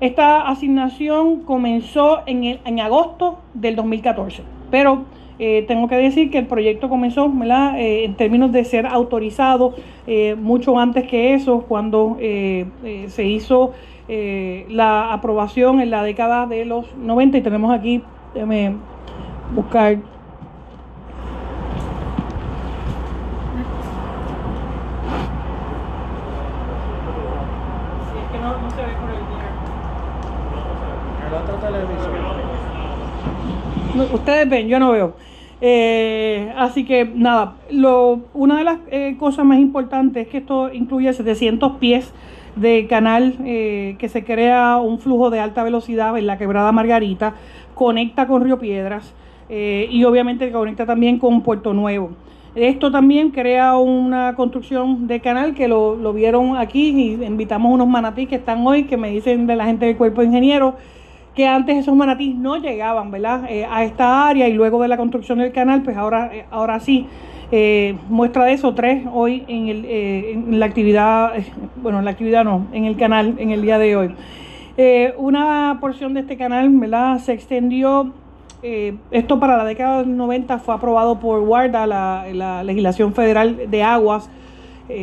Esta asignación comenzó en, el, en agosto del 2014, pero eh, tengo que decir que el proyecto comenzó eh, en términos de ser autorizado eh, mucho antes que eso, cuando se hizo la aprobación en la década de los 90 y tenemos aquí, déjame buscar Ustedes ven, yo no veo. Eh, así que nada, una de las eh, cosas más importantes es que esto incluye 700 pies de canal eh, que se crea un flujo de alta velocidad en la quebrada Margarita, conecta con Río Piedras y obviamente conecta también con Puerto Nuevo. Esto también crea una construcción de canal que lo, vieron aquí y invitamos unos manatí que están hoy, que me dicen de la gente del cuerpo de ingenieros que antes esos manatís no llegaban, ¿verdad? Eh, a esta área y luego de la construcción del canal, pues ahora, eh, ahora sí. Eh, muestra de eso, tres hoy en, el, en la actividad, bueno, en la actividad no, en el canal en el día de hoy. una porción de este canal, ¿verdad? Se extendió, esto para la década del 90 fue aprobado por Guarda, la, la legislación federal de aguas.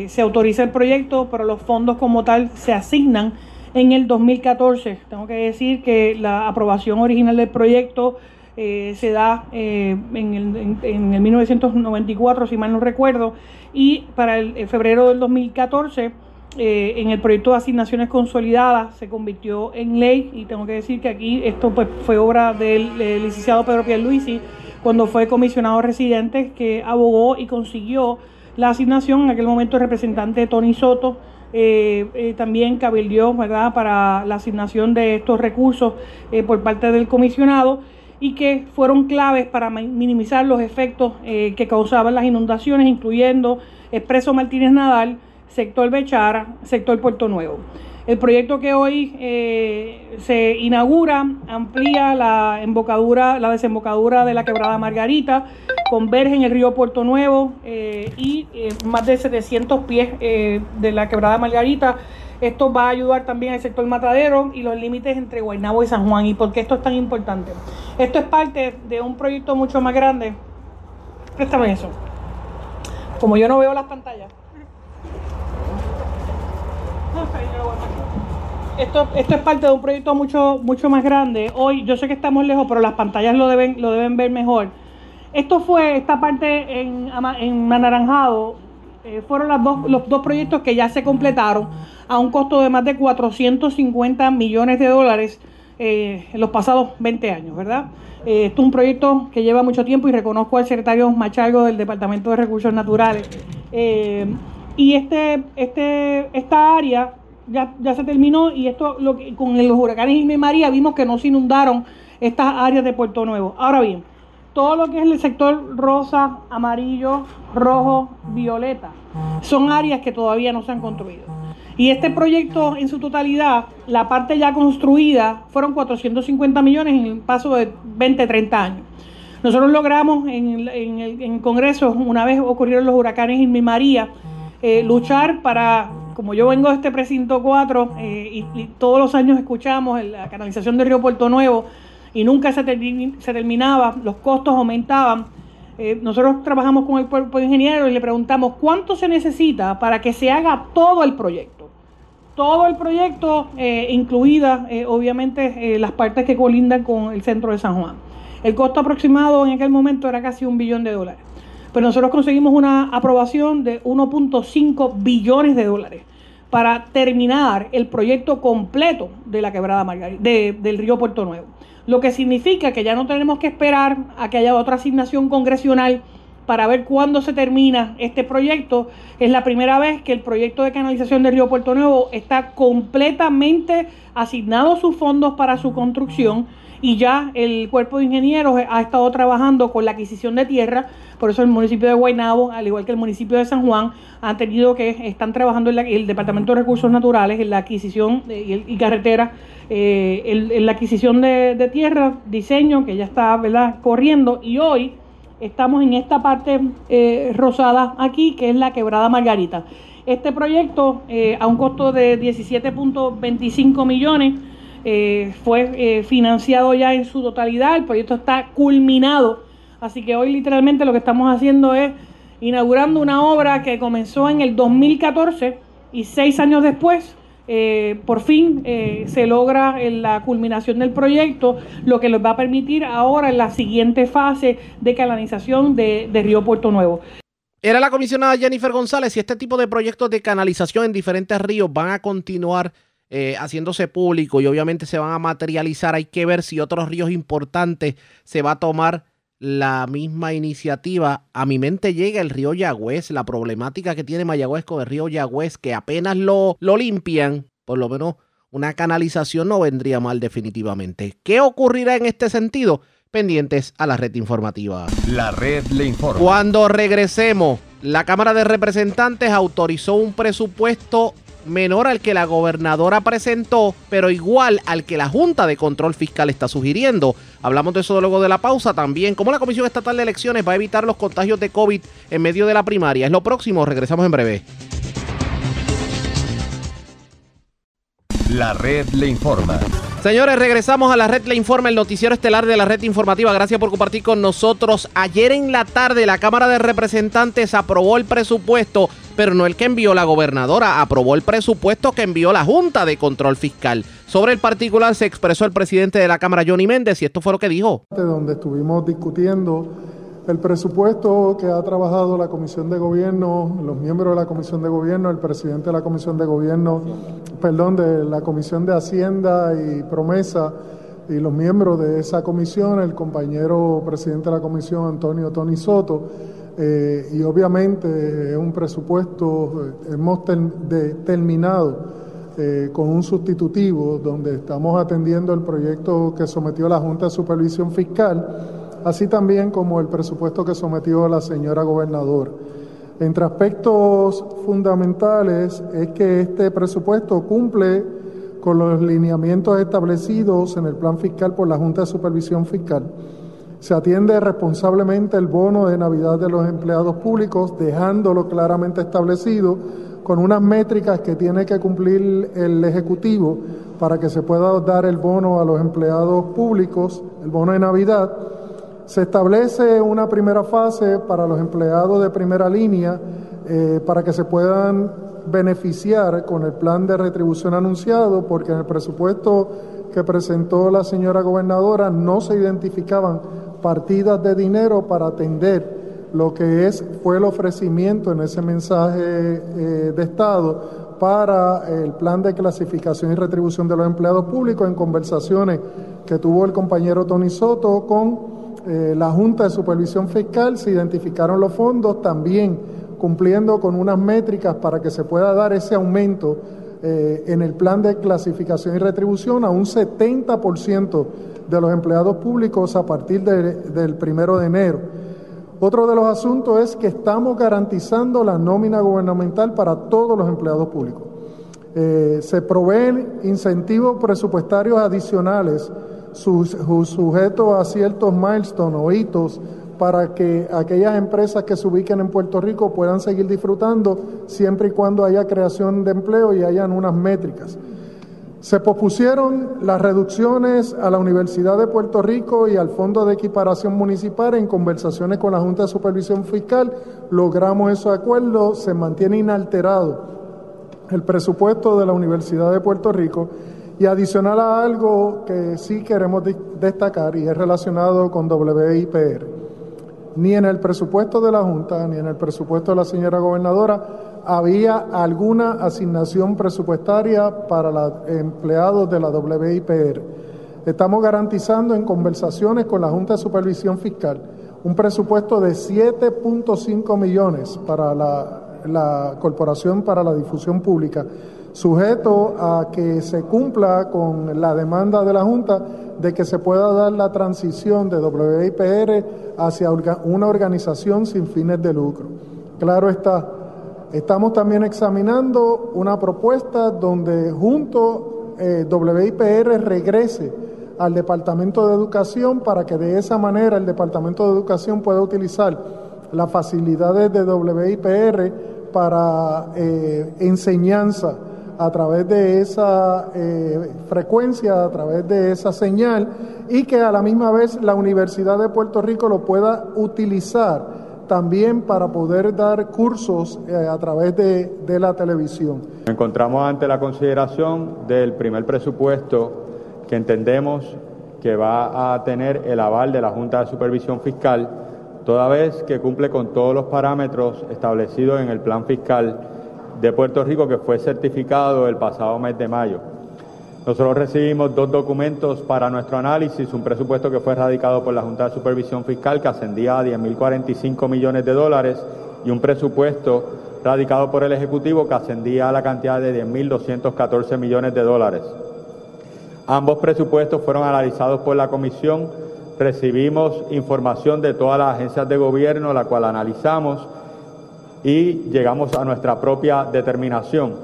se autoriza el proyecto, pero los fondos como tal se asignan en el 2014. Tengo que decir que la aprobación original del proyecto eh, se da eh, en, el, en, el, 1994, si mal no recuerdo, y para el, febrero del 2014, eh, en el proyecto de asignaciones consolidadas, se convirtió en ley, y tengo que decir que aquí esto pues, fue obra del, del licenciado Pedro Pierluisi, cuando fue comisionado residente, que abogó y consiguió la asignación, en aquel momento el representante Tony Soto, eh, eh, también cabildió ¿verdad? para la asignación de estos recursos eh, por parte del comisionado y que fueron claves para minimizar los efectos que causaban las inundaciones, incluyendo Expreso Martínez Nadal, sector Bechara, sector Puerto Nuevo. El proyecto que hoy eh, se inaugura amplía la embocadura, la desembocadura de la quebrada Margarita, converge en el río Puerto Nuevo eh, y eh, más de 700 pies de la quebrada Margarita. Esto va a ayudar también al sector matadero y los límites entre Guaynabo y San Juan. ¿Y por qué esto es tan importante? Esto es parte de un proyecto mucho más grande. Préstame eso. Como yo no veo las pantallas. Esto, es parte de un proyecto mucho, mucho más grande. Hoy, yo sé que estamos lejos, pero las pantallas lo deben, lo deben ver mejor. Esto fue, esta parte en, en Anaranjado, eh, fueron las dos, los dos proyectos que ya se completaron a un costo de más de 450 millones de dólares eh, en los pasados 20 años, ¿verdad? Eh, esto es un proyecto que lleva mucho tiempo y reconozco al secretario Machalgo del Departamento de Recursos Naturales. y este, este, esta área ya, ya se terminó y esto lo que, con los huracanes Irma y María vimos que no se inundaron estas áreas de Puerto Nuevo. Ahora bien, todo lo que es el sector rosa, amarillo, rojo, violeta, son áreas que todavía no se han construido. Y este proyecto en su totalidad, la parte ya construida, fueron 450 millones en el paso de 20, 30 años. Nosotros logramos en, el Congreso, una vez ocurrieron los huracanes Irma y María, eh, luchar para como yo vengo de este precinto 4 eh, y, todos los años escuchamos la canalización del río Puerto Nuevo y nunca se, se terminaba, los costos aumentaban. Eh, nosotros trabajamos con el cuerpo de ingenieros y le preguntamos cuánto se necesita para que se haga todo el proyecto. Todo el proyecto, incluidas obviamente las partes que colindan con el centro de San Juan. El costo aproximado en aquel momento era casi un billón de dólares pero nosotros conseguimos una aprobación de 1.5 billones de dólares para terminar el proyecto completo de la quebrada Margarita, del río Puerto Nuevo. Lo que significa que ya no tenemos que esperar a que haya otra asignación congresional para ver cuándo se termina este proyecto. Es la primera vez que el proyecto de canalización del río Puerto Nuevo está completamente asignado sus fondos para su construcción y ya el cuerpo de ingenieros ha estado trabajando con la adquisición de tierra, por eso el municipio de Guaynabo, al igual que el municipio de San Juan, han tenido que, están trabajando en el Departamento de Recursos Naturales en la adquisición y, carretera, eh, en, la adquisición de, tierra, diseño, que ya está ¿verdad? corriendo, y hoy estamos en esta parte eh, rosada aquí, que es la quebrada Margarita. Este proyecto, eh, a un costo de 17.25 millones, eh, fue eh, financiado ya en su totalidad, el proyecto está culminado, así que hoy literalmente lo que estamos haciendo es inaugurando una obra que comenzó en el 2014 y seis años después eh, por fin se logra la culminación del proyecto, lo que les va a permitir ahora en la siguiente fase de canalización de, de, Río Puerto Nuevo. Era la comisionada Jennifer González y este tipo de proyectos de canalización en diferentes ríos van a continuar eh, haciéndose público y obviamente se van a materializar. Hay que ver si otros ríos importantes se va a tomar la misma iniciativa. A mi mente llega el río Yagüez, la problemática que tiene Mayagüez con el río Yagüez, que apenas lo, lo limpian, por lo menos una canalización no vendría mal definitivamente. ¿Qué ocurrirá en este sentido? Pendientes a la red informativa. La red le informa. Cuando regresemos, la Cámara de Representantes autorizó un presupuesto menor al que la gobernadora presentó, pero igual al que la Junta de Control Fiscal está sugiriendo. Hablamos de eso luego de la pausa también. ¿Cómo la Comisión Estatal de Elecciones va a evitar los contagios de COVID en medio de la primaria? Es lo próximo, regresamos en breve. La red le informa. Señores, regresamos a la red Le Informa, el noticiero estelar de la red informativa. Gracias por compartir con nosotros. Ayer en la tarde la Cámara de Representantes aprobó el presupuesto, pero no el que envió la gobernadora, aprobó el presupuesto que envió la Junta de Control Fiscal. Sobre el particular se expresó el presidente de la Cámara, Johnny Méndez, y esto fue lo que dijo. Donde estuvimos discutiendo el presupuesto que ha trabajado la Comisión de Gobierno, los miembros de la Comisión de Gobierno, el presidente de la Comisión de Gobierno, perdón, de la Comisión de Hacienda y Promesa y los miembros de esa comisión, el compañero presidente de la comisión, Antonio Tony Soto, eh, y obviamente es un presupuesto, hemos terminado eh, con un sustitutivo donde estamos atendiendo el proyecto que sometió la Junta de Supervisión Fiscal así también como el presupuesto que sometió la señora gobernadora. Entre aspectos fundamentales es que este presupuesto cumple con los lineamientos establecidos en el plan fiscal por la Junta de Supervisión Fiscal. Se atiende responsablemente el bono de Navidad de los empleados públicos, dejándolo claramente establecido con unas métricas que tiene que cumplir el Ejecutivo para que se pueda dar el bono a los empleados públicos, el bono de Navidad. Se establece una primera fase para los empleados de primera línea eh, para que se puedan beneficiar con el plan de retribución anunciado, porque en el presupuesto que presentó la señora gobernadora no se identificaban partidas de dinero para atender lo que es fue el ofrecimiento en ese mensaje eh, de Estado para el plan de clasificación y retribución de los empleados públicos en conversaciones que tuvo el compañero Tony Soto con eh, la Junta de Supervisión Fiscal, se identificaron los fondos también cumpliendo con unas métricas para que se pueda dar ese aumento eh, en el plan de clasificación y retribución a un 70% de los empleados públicos a partir del primero de enero. Otro de los asuntos es que estamos garantizando la nómina gubernamental para todos los empleados públicos. Eh, se proveen incentivos presupuestarios adicionales sujetos a ciertos milestones o hitos para que aquellas empresas que se ubiquen en Puerto Rico puedan seguir disfrutando siempre y cuando haya creación de empleo y hayan unas métricas. Se pospusieron las reducciones a la Universidad de Puerto Rico y al Fondo de Equiparación Municipal en conversaciones con la Junta de Supervisión Fiscal. Logramos esos acuerdos, se mantiene inalterado el presupuesto de la Universidad de Puerto Rico y adicional a algo que sí queremos destacar y es relacionado con WIPR ni en el presupuesto de la Junta, ni en el presupuesto de la señora gobernadora había alguna asignación presupuestaria para los empleados de la WIPR. Estamos garantizando en conversaciones con la Junta de Supervisión Fiscal un presupuesto de 7.5 millones para la, la Corporación para la Difusión Pública, sujeto a que se cumpla con la demanda de la Junta de que se pueda dar la transición de WIPR hacia una organización sin fines de lucro. Claro está, estamos también examinando una propuesta donde junto eh, WIPR regrese al Departamento de Educación para que de esa manera el Departamento de Educación pueda utilizar las facilidades de WIPR para eh, enseñanza a través de esa eh, frecuencia, a través de esa señal y que a la misma vez la Universidad de Puerto Rico lo pueda utilizar también para poder dar cursos eh, a través de, de la televisión. Nos encontramos ante la consideración del primer presupuesto que entendemos que va a tener el aval de la Junta de Supervisión Fiscal, toda vez que cumple con todos los parámetros establecidos en el plan fiscal de Puerto Rico que fue certificado el pasado mes de mayo. Nosotros recibimos dos documentos para nuestro análisis, un presupuesto que fue radicado por la Junta de Supervisión Fiscal que ascendía a 10.045 millones de dólares y un presupuesto radicado por el Ejecutivo que ascendía a la cantidad de 10.214 millones de dólares. Ambos presupuestos fueron analizados por la Comisión, recibimos información de todas las agencias de gobierno, la cual analizamos y llegamos a nuestra propia determinación.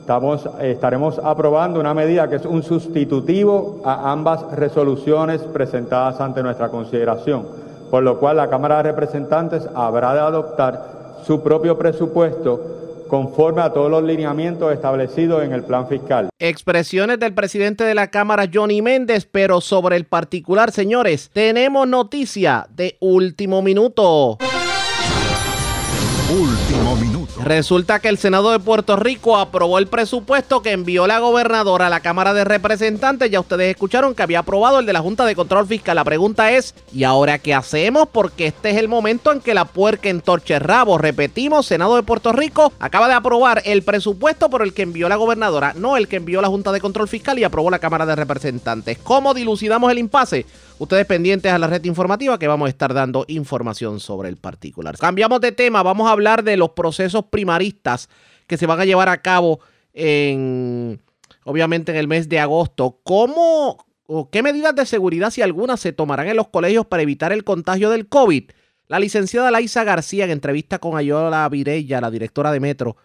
Estamos, estaremos aprobando una medida que es un sustitutivo a ambas resoluciones presentadas ante nuestra consideración, por lo cual la Cámara de Representantes habrá de adoptar su propio presupuesto conforme a todos los lineamientos establecidos en el plan fiscal. Expresiones del presidente de la Cámara, Johnny Méndez, pero sobre el particular, señores, tenemos noticia de último minuto. Último minuto. Resulta que el Senado de Puerto Rico aprobó el presupuesto que envió la gobernadora a la Cámara de Representantes. Ya ustedes escucharon que había aprobado el de la Junta de Control Fiscal. La pregunta es, ¿y ahora qué hacemos? Porque este es el momento en que la puerca entorche rabo. Repetimos, Senado de Puerto Rico acaba de aprobar el presupuesto por el que envió la gobernadora, no el que envió la Junta de Control Fiscal y aprobó la Cámara de Representantes. ¿Cómo dilucidamos el impasse? Ustedes pendientes a la red informativa que vamos a estar dando información sobre el particular. Cambiamos de tema, vamos a hablar de los procesos primaristas que se van a llevar a cabo en, obviamente, en el mes de agosto. ¿Cómo o qué medidas de seguridad, si algunas, se tomarán en los colegios para evitar el contagio del COVID? La licenciada Laisa García, en entrevista con Ayola Virella, la directora de Metro,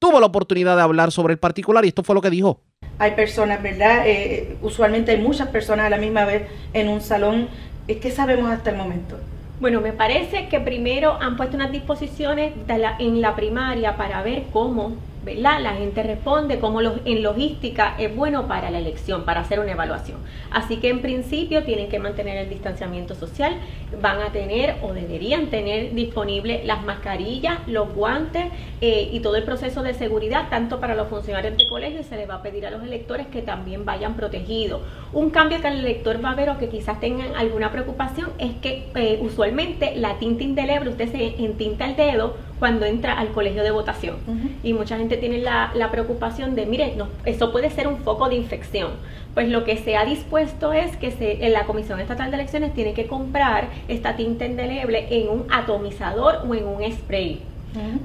tuvo la oportunidad de hablar sobre el particular y esto fue lo que dijo. Hay personas, ¿verdad? Eh, usualmente hay muchas personas a la misma vez en un salón. ¿Qué sabemos hasta el momento? Bueno, me parece que primero han puesto unas disposiciones en la primaria para ver cómo ¿verdad? La gente responde como en logística es bueno para la elección, para hacer una evaluación. Así que en principio tienen que mantener el distanciamiento social, van a tener o deberían tener disponibles las mascarillas, los guantes eh, y todo el proceso de seguridad, tanto para los funcionarios de colegio, se les va a pedir a los electores que también vayan protegidos. Un cambio que el elector va a ver o que quizás tengan alguna preocupación es que eh, usualmente la tinta indeleble, usted se entinta el dedo cuando entra al colegio de votación. Y mucha gente tiene la, preocupación de, mire, no, eso puede ser un foco de infección. Pues lo que se ha dispuesto es que se, en la Comisión Estatal de Elecciones tiene que comprar esta tinta indeleble en un atomizador o en un spray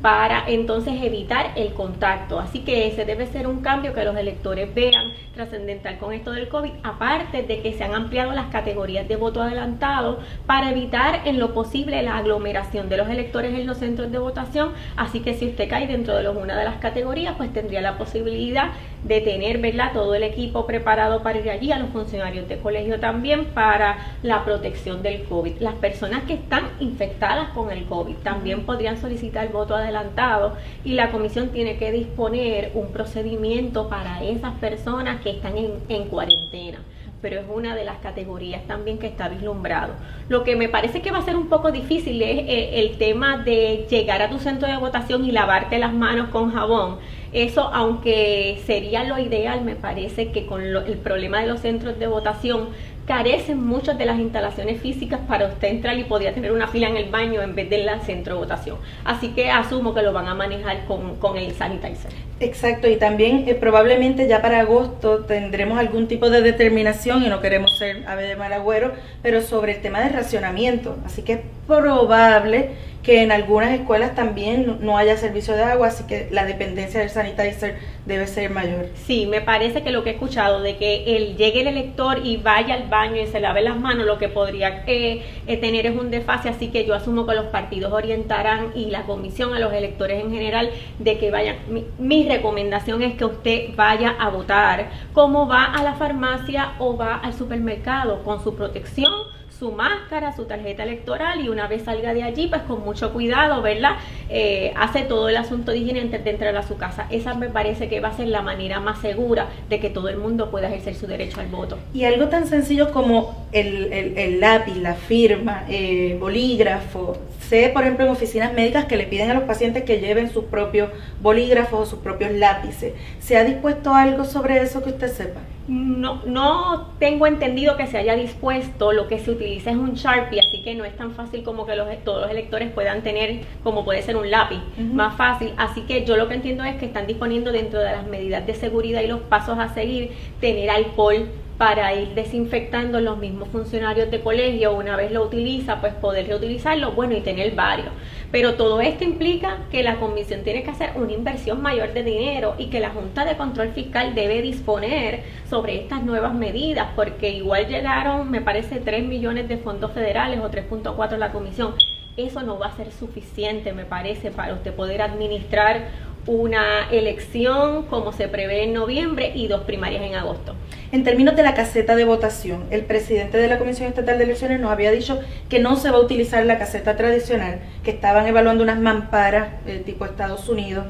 para entonces evitar el contacto. Así que ese debe ser un cambio que los electores vean trascendental con esto del COVID, aparte de que se han ampliado las categorías de voto adelantado para evitar en lo posible la aglomeración de los electores en los centros de votación. Así que si usted cae dentro de una de las categorías, pues tendría la posibilidad de tener ¿verdad? todo el equipo preparado para ir allí, a los funcionarios de colegio también para la protección del COVID. Las personas que están infectadas con el COVID también podrían solicitar voto adelantado y la comisión tiene que disponer un procedimiento para esas personas que están en, en cuarentena pero es una de las categorías también que está vislumbrado. Lo que me parece que va a ser un poco difícil es eh, el tema de llegar a tu centro de votación y lavarte las manos con jabón. Eso, aunque sería lo ideal, me parece que con el problema de los centros de votación carecen muchas de las instalaciones físicas para usted entrar y podría tener una fila en el baño en vez del centro de votación. Así que asumo que lo van a manejar con, con el sanitizer. Exacto, y también eh, probablemente ya para agosto tendremos algún tipo de determinación, y no queremos ser ave de mal agüero, pero sobre el tema de racionamiento. Así que es probable que en algunas escuelas también no haya servicio de agua, así que la dependencia del sanitizer debe ser mayor. Sí, me parece que lo que he escuchado de que el, llegue el elector y vaya al baño y se lave las manos, lo que podría eh, eh, tener es un desfase, así que yo asumo que los partidos orientarán y la comisión a los electores en general de que vayan. Mi, recomendación es que usted vaya a votar, como va a la farmacia o va al supermercado con su protección su máscara, su tarjeta electoral y una vez salga de allí, pues con mucho cuidado, ¿verdad? Eh, hace todo el asunto de higiene antes de entrar a su casa. Esa me parece que va a ser la manera más segura de que todo el mundo pueda ejercer su derecho al voto. Y algo tan sencillo como el, el, lápiz, la firma, eh, bolígrafo. Sé, por ejemplo, en oficinas médicas que le piden a los pacientes que lleven sus propios bolígrafos o sus propios lápices. ¿Se ha dispuesto algo sobre eso que usted sepa? No, no tengo entendido que se haya dispuesto, lo que se utiliza es un Sharpie, así que no es tan fácil como que los, todos los electores puedan tener, como puede ser un lápiz, más fácil. Así que yo lo que entiendo es que están disponiendo dentro de las medidas de seguridad y los pasos a seguir, tener alcohol para ir desinfectando los mismos funcionarios de colegio, una vez lo utiliza, pues poder reutilizarlo, bueno, y tener varios. Pero todo esto implica que la comisión tiene que hacer una inversión mayor de dinero y que la Junta de Control Fiscal debe disponer sobre estas nuevas medidas, porque igual llegaron, me parece, 3 millones de fondos federales o 3.4 la comisión. Eso no va a ser suficiente, me parece, para usted poder administrar una elección como se prevé en noviembre y dos primarias en agosto. En términos de la caseta de votación, el presidente de la Comisión Estatal de Elecciones nos había dicho que no se va a utilizar la caseta tradicional, que estaban evaluando unas mamparas eh, tipo Estados Unidos.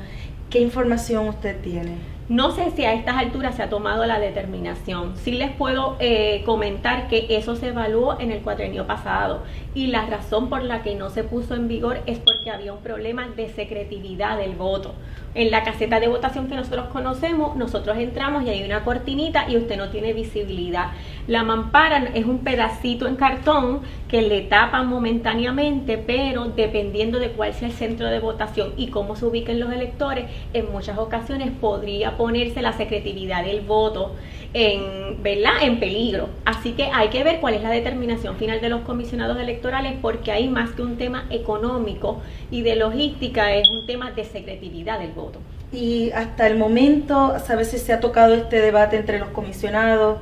¿Qué información usted tiene? No sé si a estas alturas se ha tomado la determinación. Sí les puedo eh, comentar que eso se evaluó en el cuatrenio pasado y la razón por la que no se puso en vigor es porque había un problema de secretividad del voto. En la caseta de votación que nosotros conocemos, nosotros entramos y hay una cortinita y usted no tiene visibilidad. La mampara es un pedacito en cartón que le tapan momentáneamente, pero dependiendo de cuál sea el centro de votación y cómo se ubiquen los electores, en muchas ocasiones podría ponerse la secretividad del voto en, ¿verdad? en peligro. Así que hay que ver cuál es la determinación final de los comisionados electorales porque hay más que un tema económico y de logística, es un tema de secretividad del voto. Y hasta el momento, ¿sabes si se ha tocado este debate entre los comisionados?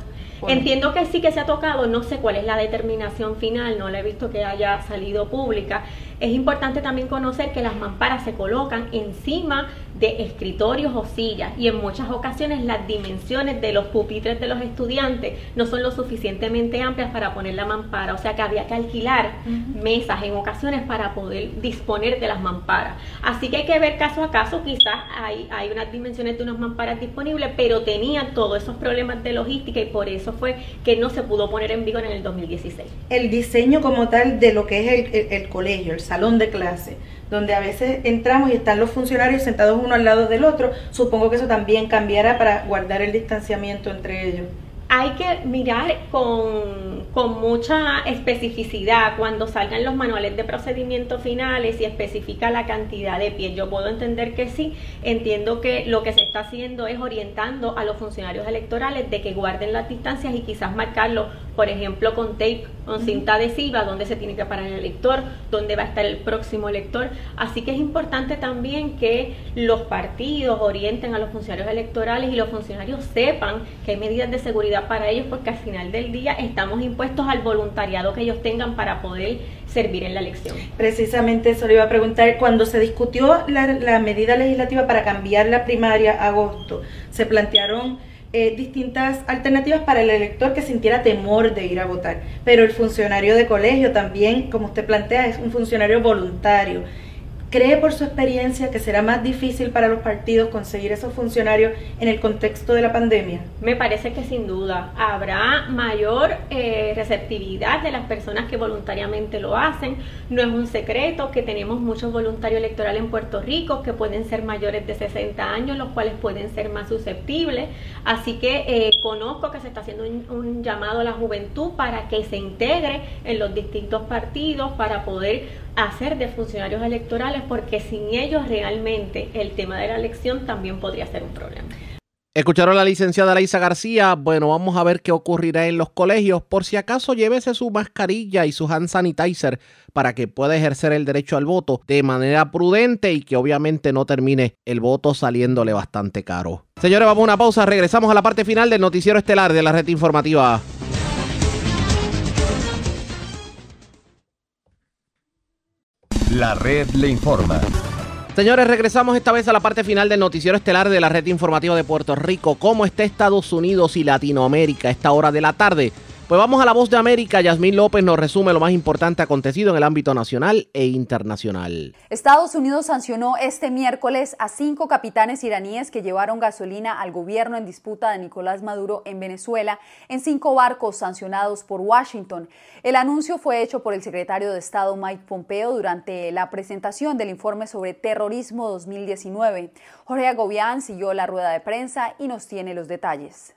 Entiendo que sí que se ha tocado, no sé cuál es la determinación final, no la he visto que haya salido pública. Es importante también conocer que las mamparas se colocan encima de escritorios o sillas y en muchas ocasiones las dimensiones de los pupitres de los estudiantes no son lo suficientemente amplias para poner la mampara, o sea que había que alquilar mesas en ocasiones para poder disponer de las mamparas. Así que hay que ver caso a caso, quizás hay, hay unas dimensiones de unas mamparas disponibles, pero tenían todos esos problemas de logística y por eso fue que no se pudo poner en vigor en el 2016. El diseño como tal de lo que es el, el colegio, el salón de clase, donde a veces entramos y están los funcionarios sentados uno al lado del otro, supongo que eso también cambiará para guardar el distanciamiento entre ellos hay que mirar con, con, mucha especificidad cuando salgan los manuales de procedimiento finales y especifica la cantidad de pies. Yo puedo entender que sí, entiendo que lo que se está haciendo es orientando a los funcionarios electorales de que guarden las distancias y quizás marcarlo, por ejemplo, con tape, con cinta adhesiva, donde se tiene que parar el elector, donde va a estar el próximo elector. Así que es importante también que los partidos orienten a los funcionarios electorales y los funcionarios sepan que hay medidas de seguridad para ellos porque al final del día estamos impuestos al voluntariado que ellos tengan para poder servir en la elección. Precisamente eso le iba a preguntar, cuando se discutió la, medida legislativa para cambiar la primaria a agosto, se plantearon eh, distintas alternativas para el elector que sintiera temor de ir a votar, pero el funcionario de colegio también, como usted plantea, es un funcionario voluntario ¿Cree por su experiencia que será más difícil para los partidos conseguir esos funcionarios en el contexto de la pandemia? Me parece que sin duda habrá mayor eh, receptividad de las personas que voluntariamente lo hacen. No es un secreto que tenemos muchos voluntarios electorales en Puerto Rico que pueden ser mayores de 60 años, los cuales pueden ser más susceptibles. Así que eh, conozco que se está haciendo un llamado a la juventud para que se integre en los distintos partidos para poder hacer de funcionarios electorales porque sin ellos realmente el tema de la elección también podría ser un problema. Escucharon a la licenciada Laisa García. Bueno, vamos a ver qué ocurrirá en los colegios. Por si acaso, llévese su mascarilla y su hand sanitizer para que pueda ejercer el derecho al voto de manera prudente y que obviamente no termine el voto saliéndole bastante caro. Señores, vamos a una pausa. Regresamos a la parte final del noticiero estelar de la red informativa. La red le informa. Señores, regresamos esta vez a la parte final del noticiero estelar de la red informativa de Puerto Rico. ¿Cómo está Estados Unidos y Latinoamérica a esta hora de la tarde? Pues vamos a la voz de América. Yasmín López nos resume lo más importante acontecido en el ámbito nacional e internacional. Estados Unidos sancionó este miércoles a cinco capitanes iraníes que llevaron gasolina al gobierno en disputa de Nicolás Maduro en Venezuela en cinco barcos sancionados por Washington. El anuncio fue hecho por el secretario de Estado Mike Pompeo durante la presentación del informe sobre terrorismo 2019. Jorge Agobián siguió la rueda de prensa y nos tiene los detalles.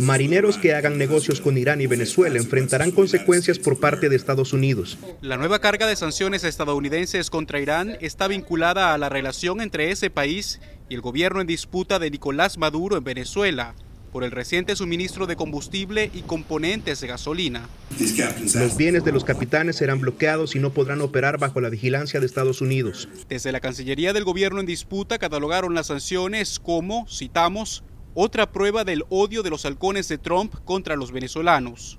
Marineros que hagan negocios con Irán y Venezuela enfrentarán consecuencias por parte de Estados Unidos. La nueva carga de sanciones estadounidenses contra Irán está vinculada a la relación entre ese país y el gobierno en disputa de Nicolás Maduro en Venezuela por el reciente suministro de combustible y componentes de gasolina. Los bienes de los capitanes serán bloqueados y no podrán operar bajo la vigilancia de Estados Unidos. Desde la Cancillería del gobierno en disputa catalogaron las sanciones como, citamos, otra prueba del odio de los halcones de Trump contra los venezolanos.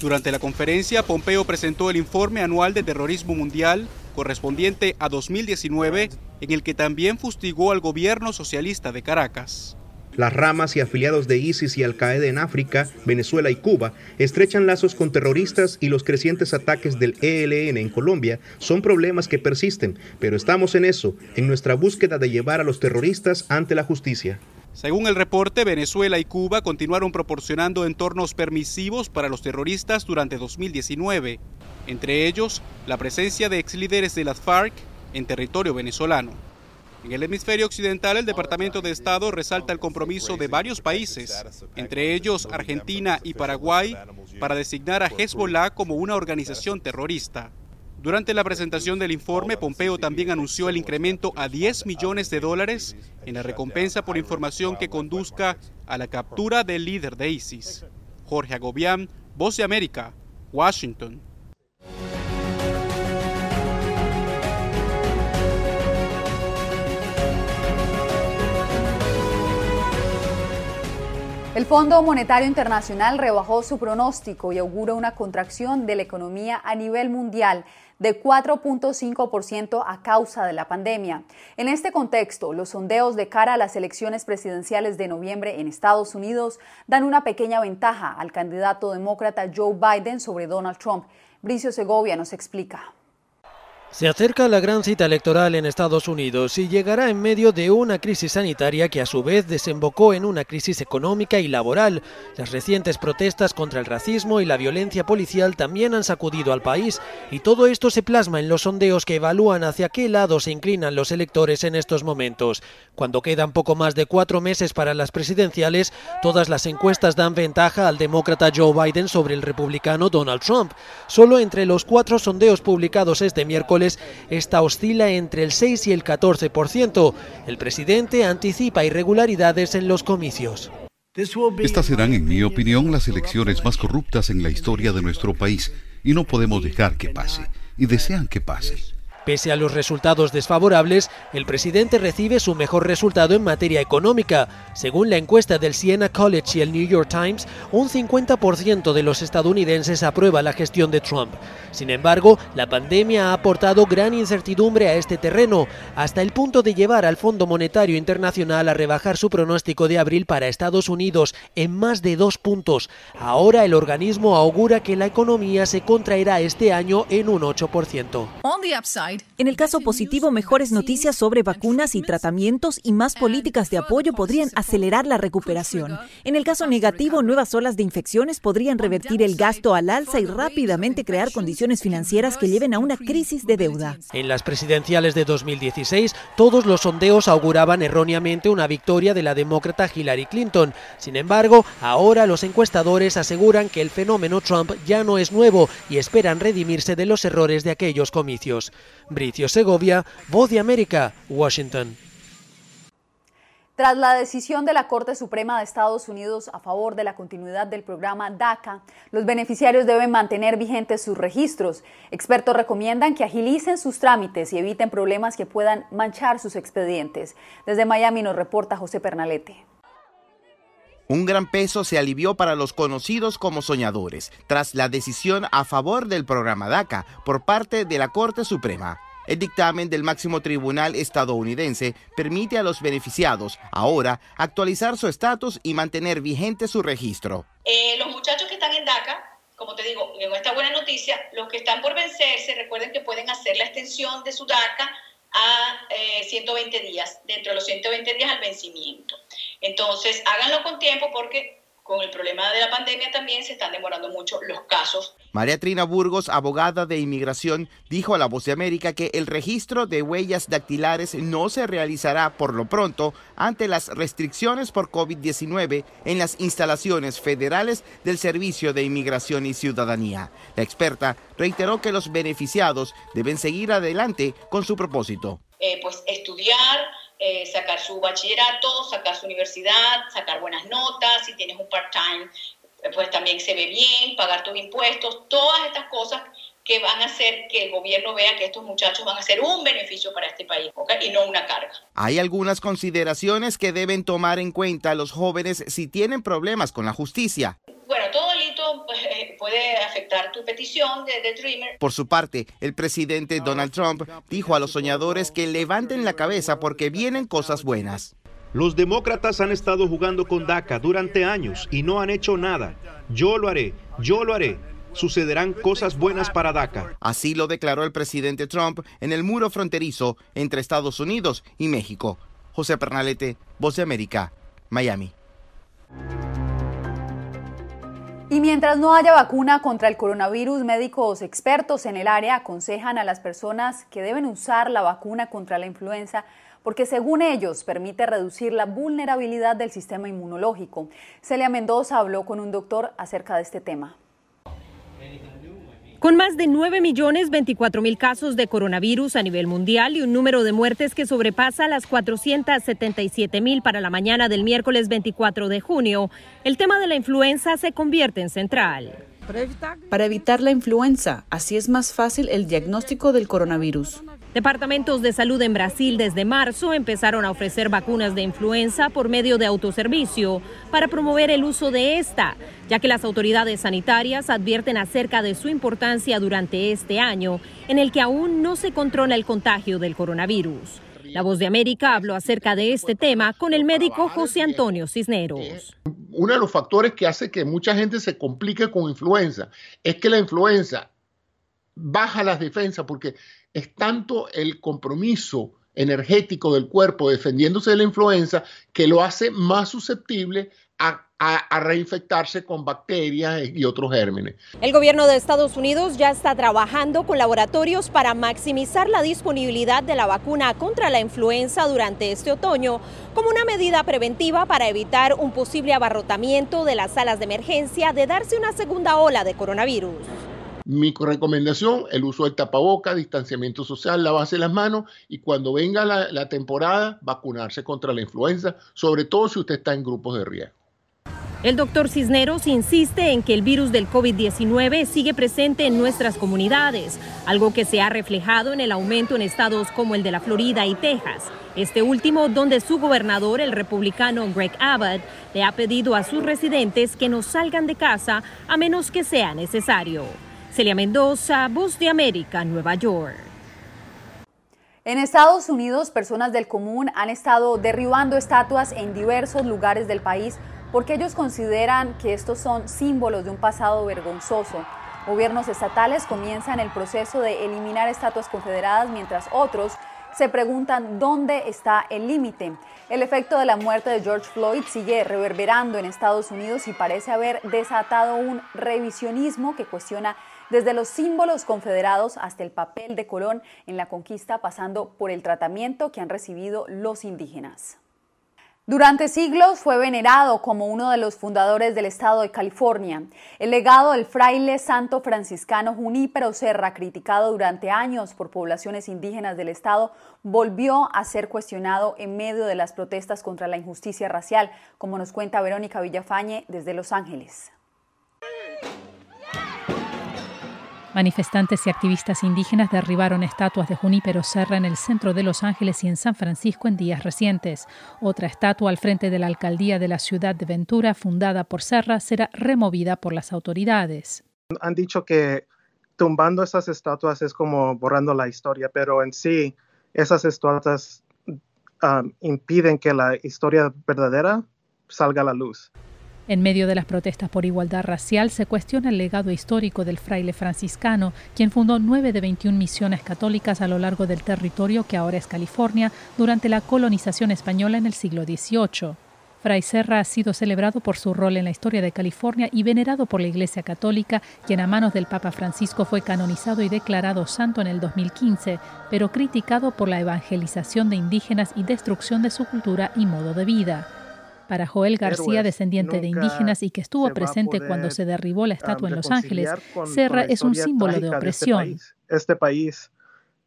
Durante la conferencia, Pompeo presentó el informe anual de terrorismo mundial correspondiente a 2019, en el que también fustigó al gobierno socialista de Caracas. Las ramas y afiliados de ISIS y Al-Qaeda en África, Venezuela y Cuba estrechan lazos con terroristas y los crecientes ataques del ELN en Colombia son problemas que persisten, pero estamos en eso, en nuestra búsqueda de llevar a los terroristas ante la justicia. Según el reporte, Venezuela y Cuba continuaron proporcionando entornos permisivos para los terroristas durante 2019, entre ellos la presencia de ex líderes de las FARC en territorio venezolano. En el hemisferio occidental, el Departamento de Estado resalta el compromiso de varios países, entre ellos Argentina y Paraguay, para designar a Hezbollah como una organización terrorista. Durante la presentación del informe, Pompeo también anunció el incremento a 10 millones de dólares en la recompensa por información que conduzca a la captura del líder de ISIS. Jorge Agobián, Voz de América, Washington. El Fondo Monetario Internacional rebajó su pronóstico y augura una contracción de la economía a nivel mundial de 4.5% a causa de la pandemia. En este contexto, los sondeos de cara a las elecciones presidenciales de noviembre en Estados Unidos dan una pequeña ventaja al candidato demócrata Joe Biden sobre Donald Trump. Bricio Segovia nos explica. Se acerca la gran cita electoral en Estados Unidos y llegará en medio de una crisis sanitaria que a su vez desembocó en una crisis económica y laboral. Las recientes protestas contra el racismo y la violencia policial también han sacudido al país y todo esto se plasma en los sondeos que evalúan hacia qué lado se inclinan los electores en estos momentos. Cuando quedan poco más de cuatro meses para las presidenciales, todas las encuestas dan ventaja al demócrata Joe Biden sobre el republicano Donald Trump. Solo entre los cuatro sondeos publicados este miércoles esta oscila entre el 6 y el 14%. El presidente anticipa irregularidades en los comicios. Estas serán, en mi opinión, las elecciones más corruptas en la historia de nuestro país y no podemos dejar que pase. Y desean que pase. Pese a los resultados desfavorables, el presidente recibe su mejor resultado en materia económica. Según la encuesta del Siena College y el New York Times, un 50% de los estadounidenses aprueba la gestión de Trump. Sin embargo, la pandemia ha aportado gran incertidumbre a este terreno, hasta el punto de llevar al Fondo Monetario Internacional a rebajar su pronóstico de abril para Estados Unidos en más de dos puntos. Ahora el organismo augura que la economía se contraerá este año en un 8%. En el caso positivo, mejores noticias sobre vacunas y tratamientos y más políticas de apoyo podrían acelerar la recuperación. En el caso negativo, nuevas olas de infecciones podrían revertir el gasto al alza y rápidamente crear condiciones financieras que lleven a una crisis de deuda. En las presidenciales de 2016, todos los sondeos auguraban erróneamente una victoria de la demócrata Hillary Clinton. Sin embargo, ahora los encuestadores aseguran que el fenómeno Trump ya no es nuevo y esperan redimirse de los errores de aquellos comicios. Bricio Segovia, Voz de América, Washington. Tras la decisión de la Corte Suprema de Estados Unidos a favor de la continuidad del programa DACA, los beneficiarios deben mantener vigentes sus registros. Expertos recomiendan que agilicen sus trámites y eviten problemas que puedan manchar sus expedientes. Desde Miami nos reporta José Pernalete. Un gran peso se alivió para los conocidos como soñadores tras la decisión a favor del programa DACA por parte de la Corte Suprema. El dictamen del máximo tribunal estadounidense permite a los beneficiados ahora actualizar su estatus y mantener vigente su registro. Eh, los muchachos que están en DACA, como te digo, esta buena noticia, los que están por vencerse, recuerden que pueden hacer la extensión de su DACA a 120 eh, días, dentro de los 120 días al vencimiento. Entonces, háganlo con tiempo porque con el problema de la pandemia también se están demorando mucho los casos. María Trina Burgos, abogada de inmigración, dijo a La Voz de América que el registro de huellas dactilares no se realizará por lo pronto ante las restricciones por COVID-19 en las instalaciones federales del Servicio de Inmigración y Ciudadanía. La experta reiteró que los beneficiados deben seguir adelante con su propósito. Eh, pues estudiar, eh, sacar su bachillerato, sacar su universidad, sacar buenas notas, si tienes un part-time, eh, pues también se ve bien, pagar tus impuestos, todas estas cosas que van a hacer que el gobierno vea que estos muchachos van a ser un beneficio para este país y no una carga. Hay algunas consideraciones que deben tomar en cuenta los jóvenes si tienen problemas con la justicia. Bueno, todo delito pues, eh, puede afectar tu petición de, de Dreamer. Por su parte, el presidente Donald Trump dijo a los soñadores que levanten la cabeza porque vienen cosas buenas. Los demócratas han estado jugando con DACA durante años y no han hecho nada. Yo lo haré, yo lo haré. Sucederán cosas buenas para DACA. Así lo declaró el presidente Trump en el muro fronterizo entre Estados Unidos y México. José Pernalete, Voz de América, Miami. Y mientras no haya vacuna contra el coronavirus, médicos expertos en el área aconsejan a las personas que deben usar la vacuna contra la influenza porque según ellos permite reducir la vulnerabilidad del sistema inmunológico. Celia Mendoza habló con un doctor acerca de este tema. Con más de 9 millones 24 mil casos de coronavirus a nivel mundial y un número de muertes que sobrepasa las 477 mil para la mañana del miércoles 24 de junio, el tema de la influenza se convierte en central. Para evitar la influenza, así es más fácil el diagnóstico del coronavirus. Departamentos de salud en Brasil desde marzo empezaron a ofrecer vacunas de influenza por medio de autoservicio para promover el uso de esta, ya que las autoridades sanitarias advierten acerca de su importancia durante este año, en el que aún no se controla el contagio del coronavirus. La Voz de América habló acerca de este tema con el médico José Antonio Cisneros. Uno de los factores que hace que mucha gente se complique con influenza es que la influenza baja las defensas porque es tanto el compromiso energético del cuerpo defendiéndose de la influenza que lo hace más susceptible a, reinfectarse con bacterias y otros gérmenes. El gobierno de Estados Unidos ya está trabajando con laboratorios para maximizar la disponibilidad de la vacuna contra la influenza durante este otoño como una medida preventiva para evitar un posible abarrotamiento de las salas de emergencia de darse una segunda ola de coronavirus. Mi recomendación, el uso del tapaboca, distanciamiento social, lavarse las manos y cuando venga la, la temporada, vacunarse contra la influenza, sobre todo si usted está en grupos de riesgo. El doctor Cisneros insiste en que el virus del COVID-19 sigue presente en nuestras comunidades, algo que se ha reflejado en el aumento en estados como el de la Florida y Texas. Este último, donde su gobernador, el republicano Greg Abbott, le ha pedido a sus residentes que no salgan de casa a menos que sea necesario. Celia Mendoza, Voz de América, Nueva York. En Estados Unidos, personas del común han estado derribando estatuas en diversos lugares del país porque ellos consideran que estos son símbolos de un pasado vergonzoso. Gobiernos estatales comienzan el proceso de eliminar estatuas confederadas mientras otros se preguntan dónde está el límite. El efecto de la muerte de George Floyd sigue reverberando en Estados Unidos y parece haber desatado un revisionismo que cuestiona desde los símbolos confederados hasta el papel de Colón en la conquista, pasando por el tratamiento que han recibido los indígenas. Durante siglos fue venerado como uno de los fundadores del estado de California. El legado del fraile santo franciscano Junípero Serra, criticado durante años por poblaciones indígenas del estado, volvió a ser cuestionado en medio de las protestas contra la injusticia racial, como nos cuenta Verónica Villafañe desde Los Ángeles. Manifestantes y activistas indígenas derribaron estatuas de Junípero Serra en el centro de Los Ángeles y en San Francisco en días recientes. Otra estatua al frente de la alcaldía de la ciudad de Ventura, fundada por Serra, será removida por las autoridades. Han dicho que tumbando esas estatuas es como borrando la historia, pero en sí esas estatuas ah, impiden que la historia verdadera salga a la luz. En medio de las protestas por igualdad racial se cuestiona el legado histórico del fraile franciscano, quien fundó nueve de 21 misiones católicas a lo largo del territorio que ahora es California durante la colonización española en el siglo XVIII. Fray Serra ha sido celebrado por su rol en la historia de California y venerado por la Iglesia Católica, quien a manos del Papa Francisco fue canonizado y declarado santo en el 2015, pero criticado por la evangelización de indígenas y destrucción de su cultura y modo de vida. Para Joel García, descendiente de indígenas y que estuvo presente cuando se derribó la estatua en Los Ángeles, Serra es un símbolo de este opresión. Este país,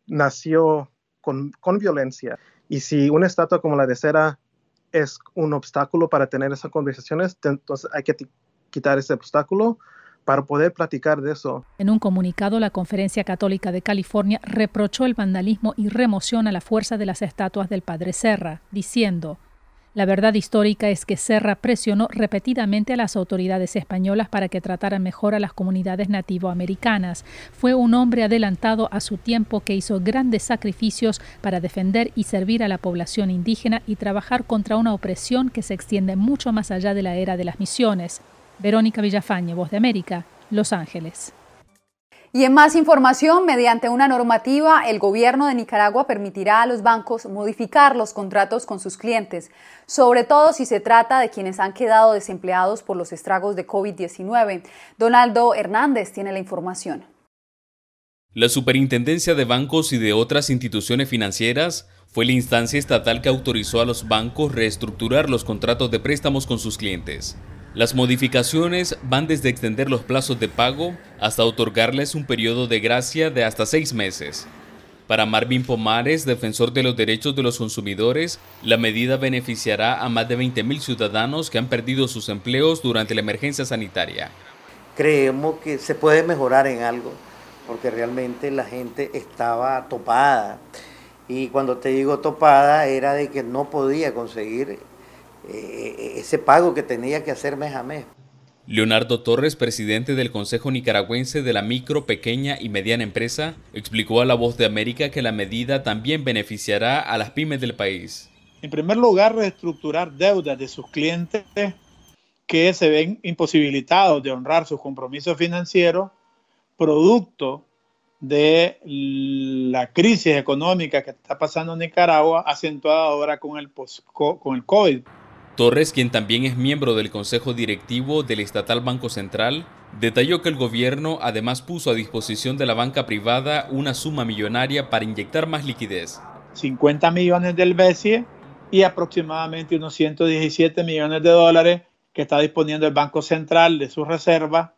nació con, con violencia y si una estatua como la de Serra es un obstáculo para tener esas conversaciones, entonces hay que quitar ese obstáculo para poder platicar de eso. En un comunicado, la Conferencia Católica de California reprochó el vandalismo y remoción a la fuerza de las estatuas del Padre Serra, diciendo, la verdad histórica es que Serra presionó repetidamente a las autoridades españolas para que trataran mejor a las comunidades nativoamericanas. Fue un hombre adelantado a su tiempo que hizo grandes sacrificios para defender y servir a la población indígena y trabajar contra una opresión que se extiende mucho más allá de la era de las misiones. Verónica Villafañe, Voz de América, Los Ángeles. Y en más información, mediante una normativa, el gobierno de Nicaragua permitirá a los bancos modificar los contratos con sus clientes, sobre todo si se trata de quienes han quedado desempleados por los estragos de COVID-19. Donaldo Hernández tiene la información. La Superintendencia de Bancos y de otras instituciones financieras fue la instancia estatal que autorizó a los bancos reestructurar los contratos de préstamos con sus clientes. Las modificaciones van desde extender los plazos de pago hasta otorgarles un periodo de gracia de hasta seis meses. Para Marvin Pomares, defensor de los derechos de los consumidores, la medida beneficiará a más de 20.000 ciudadanos que han perdido sus empleos durante la emergencia sanitaria. Creemos que se puede mejorar en algo, porque realmente la gente estaba topada. Y cuando te digo topada era de que no podía conseguir eh, ese pago que tenía que hacer mes a mes. Leonardo Torres, presidente del Consejo Nicaragüense de la Micro, Pequeña y Mediana Empresa, explicó a La Voz de América que la medida también beneficiará a las pymes del país. En primer lugar, reestructurar deudas de sus clientes que se ven imposibilitados de honrar sus compromisos financieros, producto de la crisis económica que está pasando en Nicaragua, acentuada ahora con el, con el COVID. Torres, quien también es miembro del Consejo Directivo del Estatal Banco Central, detalló que el gobierno además puso a disposición de la banca privada una suma millonaria para inyectar más liquidez. 50 millones del BESIE y aproximadamente unos 117 millones de dólares que está disponiendo el Banco Central de sus reservas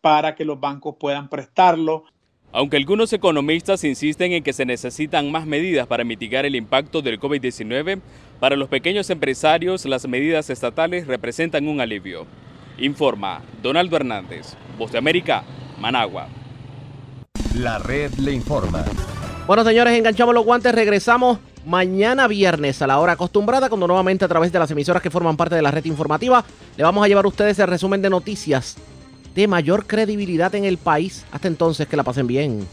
para que los bancos puedan prestarlo aunque algunos economistas insisten en que se necesitan más medidas para mitigar el impacto del COVID-19, para los pequeños empresarios las medidas estatales representan un alivio. Informa Donaldo Hernández, Voz de América, Managua. La red le informa. Bueno, señores, enganchamos los guantes, regresamos mañana viernes a la hora acostumbrada, cuando nuevamente a través de las emisoras que forman parte de la red informativa le vamos a llevar a ustedes el resumen de noticias de mayor credibilidad en el país. Hasta entonces, que la pasen bien.